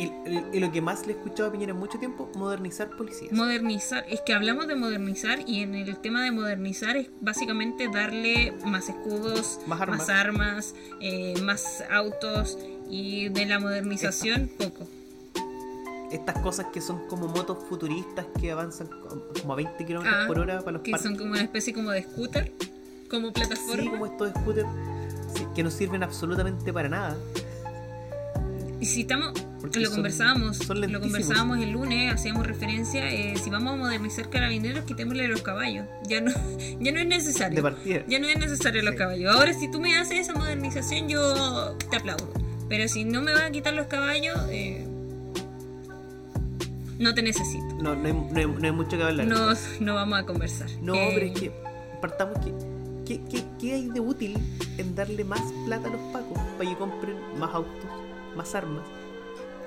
Y, y- y lo que más le he escuchado a Piñera en mucho tiempo, modernizar policías. Modernizar, es que hablamos de modernizar y en el tema de modernizar es básicamente darle más escudos, Más armas. armas, eh, más autos y de la modernización poco. Estas cosas que son como motos futuristas que avanzan co- como a 20 kilómetros Ah, por hora para los que parques. son como una especie como de scooter, como Sí, plataforma. como estos scooters sí, que no sirven absolutamente para nada. Y si estamos, Porque lo son- conversábamos, son lo conversábamos el lunes, hacíamos referencia, eh, si vamos a modernizar carabineros, quitémosle los caballos. Ya no, ya no es necesario. De partida. Ya no es necesario los Sí. caballos. Ahora, si tú me haces esa modernización, yo te aplaudo. Pero si no me vas a quitar los caballos, eh, no te necesito. No, no hay, no hay- no hay mucho que hablar. No, no vamos a conversar. No, Eh, pero es que partamos que. ¿qué, qué, qué hay de útil en darle más plata a los pacos para que compren más autos, más armas?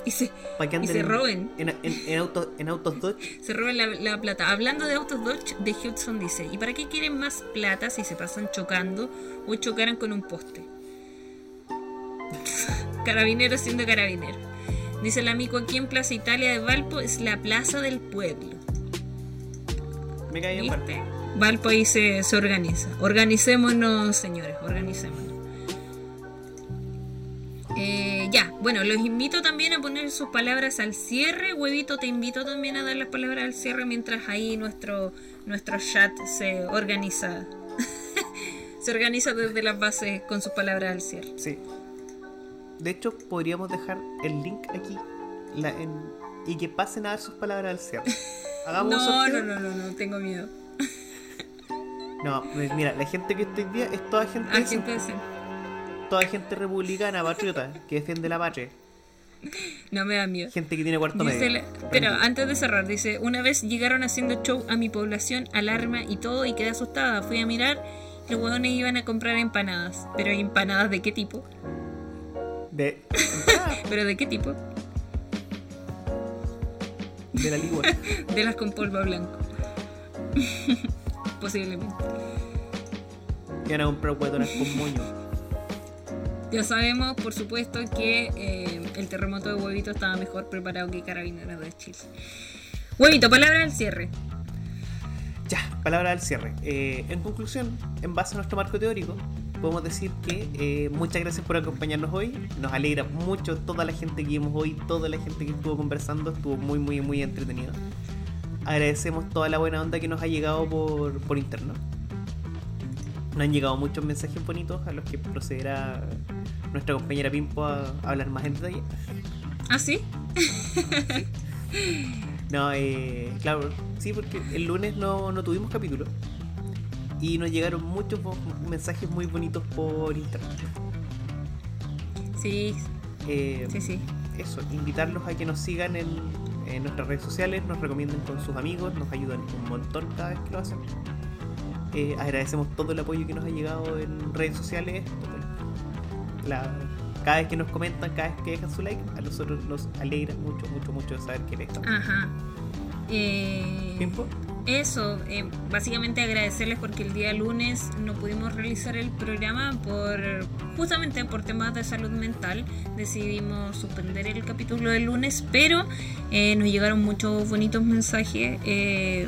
Y se, y se en- roben. En, en, en autos, en autos Dodge. Se roban la, la plata. Hablando de autos Dodge, de Hudson dice, ¿y para qué quieren más plata si se pasan chocando o chocaran con un poste? Carabinero siendo carabinero. Dice el amigo aquí en Plaza Italia de Valpo es la plaza del pueblo. Me cae en ¿Viste? Valpo ahí se, se organiza. Organicémonos, señores, organicémonos. Eh, ya, bueno, los invito también a poner sus palabras al cierre. Huevito, te invito también a dar las palabras al cierre mientras ahí nuestro, nuestro chat se organiza. se organiza desde las bases con sus palabras al cierre. Sí. De hecho, podríamos dejar el link aquí la- en- y que pasen a dar sus palabras al cierre. Hagamos No, no, no, no, no, tengo miedo. No, pues mira, la gente que estoy día es toda gente, Ah, gente decente. Toda gente republicana, patriota, que defiende la patria. No me da miedo. Gente que tiene cuarto Dice medio. la- pero antes de cerrar, dice, una vez llegaron haciendo show a mi población, alarma y todo, y quedé asustada. Fui a mirar, los huevones iban a comprar empanadas. Pero empanadas de qué tipo? De, ¿Pero de qué tipo? de la ligua. De las con polvo blanco. Posiblemente. Y van a comprar guatonas con moño. Ya sabemos, por supuesto, que eh, el terremoto de Huevito estaba mejor preparado que Carabineros de Chile. Huevito, palabra al cierre. Ya, palabra al cierre. Eh, en conclusión, en base a nuestro marco teórico, podemos decir que eh, muchas gracias por acompañarnos hoy. Nos alegra mucho toda la gente que vimos hoy, toda la gente que estuvo conversando, estuvo muy, muy, muy entretenido. Agradecemos toda la buena onda que nos ha llegado por, por interno. Nos han llegado muchos mensajes bonitos a los que procederá nuestra compañera Pimpo a hablar más en detalle. ¿Ah, sí? No, eh, claro, sí, porque el lunes no, no tuvimos capítulo. Y nos llegaron muchos mensajes muy bonitos por internet. Sí, Eh, sí, sí. Eso, invitarlos a que nos sigan en, en nuestras redes sociales, nos recomienden con sus amigos, nos ayudan un montón cada vez que lo hacen. Eh, agradecemos todo el apoyo que nos ha llegado en redes sociales. la- cada vez que nos comentan, cada vez que dejan su like, a nosotros nos alegra mucho, mucho, mucho saber que les estamos. Ajá. Eh, ¿Tiempo? Eso, eh, básicamente agradecerles porque el día lunes no pudimos realizar el programa por justamente por temas de salud mental. Decidimos suspender el capítulo del lunes, pero eh, nos llegaron muchos bonitos mensajes. eh,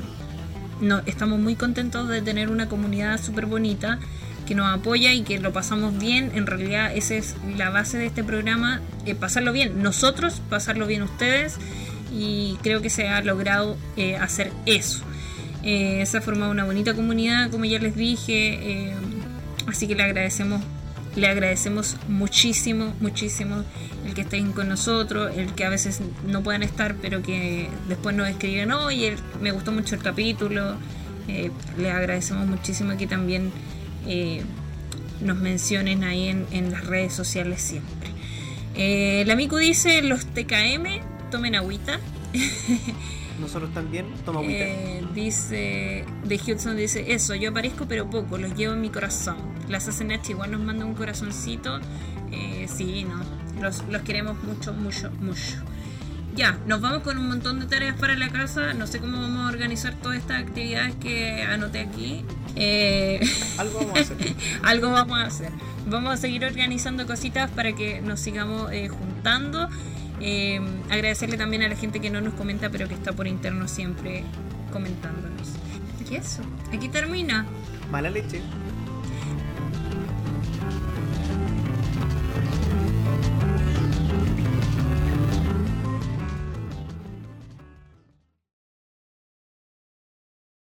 no, estamos muy contentos de tener una comunidad súper bonita que nos apoya y que lo pasamos bien. En realidad esa es la base de este programa, eh, pasarlo bien. Nosotros, pasarlo bien ustedes y creo que se ha logrado eh, hacer eso. Eh, se ha formado una bonita comunidad, como ya les dije, eh, así que le agradecemos, le agradecemos muchísimo, muchísimo el que estén con nosotros, el que a veces no puedan estar, pero que después nos escriben, oye, me gustó mucho el capítulo. Eh, les agradecemos muchísimo aquí también eh, nos mencionen ahí en, en las redes sociales siempre. Eh, la Miku dice, los TKM, tomen agüita. Nosotros también, toma agüita. Eh, dice, de Hudson dice, eso, yo aparezco pero poco, los llevo en mi corazón. La SNH igual nos manda un corazoncito. Eh, sí, no, los, los queremos mucho, mucho, mucho. Ya, nos vamos con un montón de tareas para la casa. No sé cómo vamos a organizar todas estas actividades que anoté aquí. Eh, Algo vamos a hacer. algo vamos a hacer. Vamos a seguir organizando cositas para que nos sigamos eh, juntando. Eh, agradecerle también a la gente que no nos comenta, pero que está por interno siempre comentándonos. Y eso, aquí termina. Mala leche.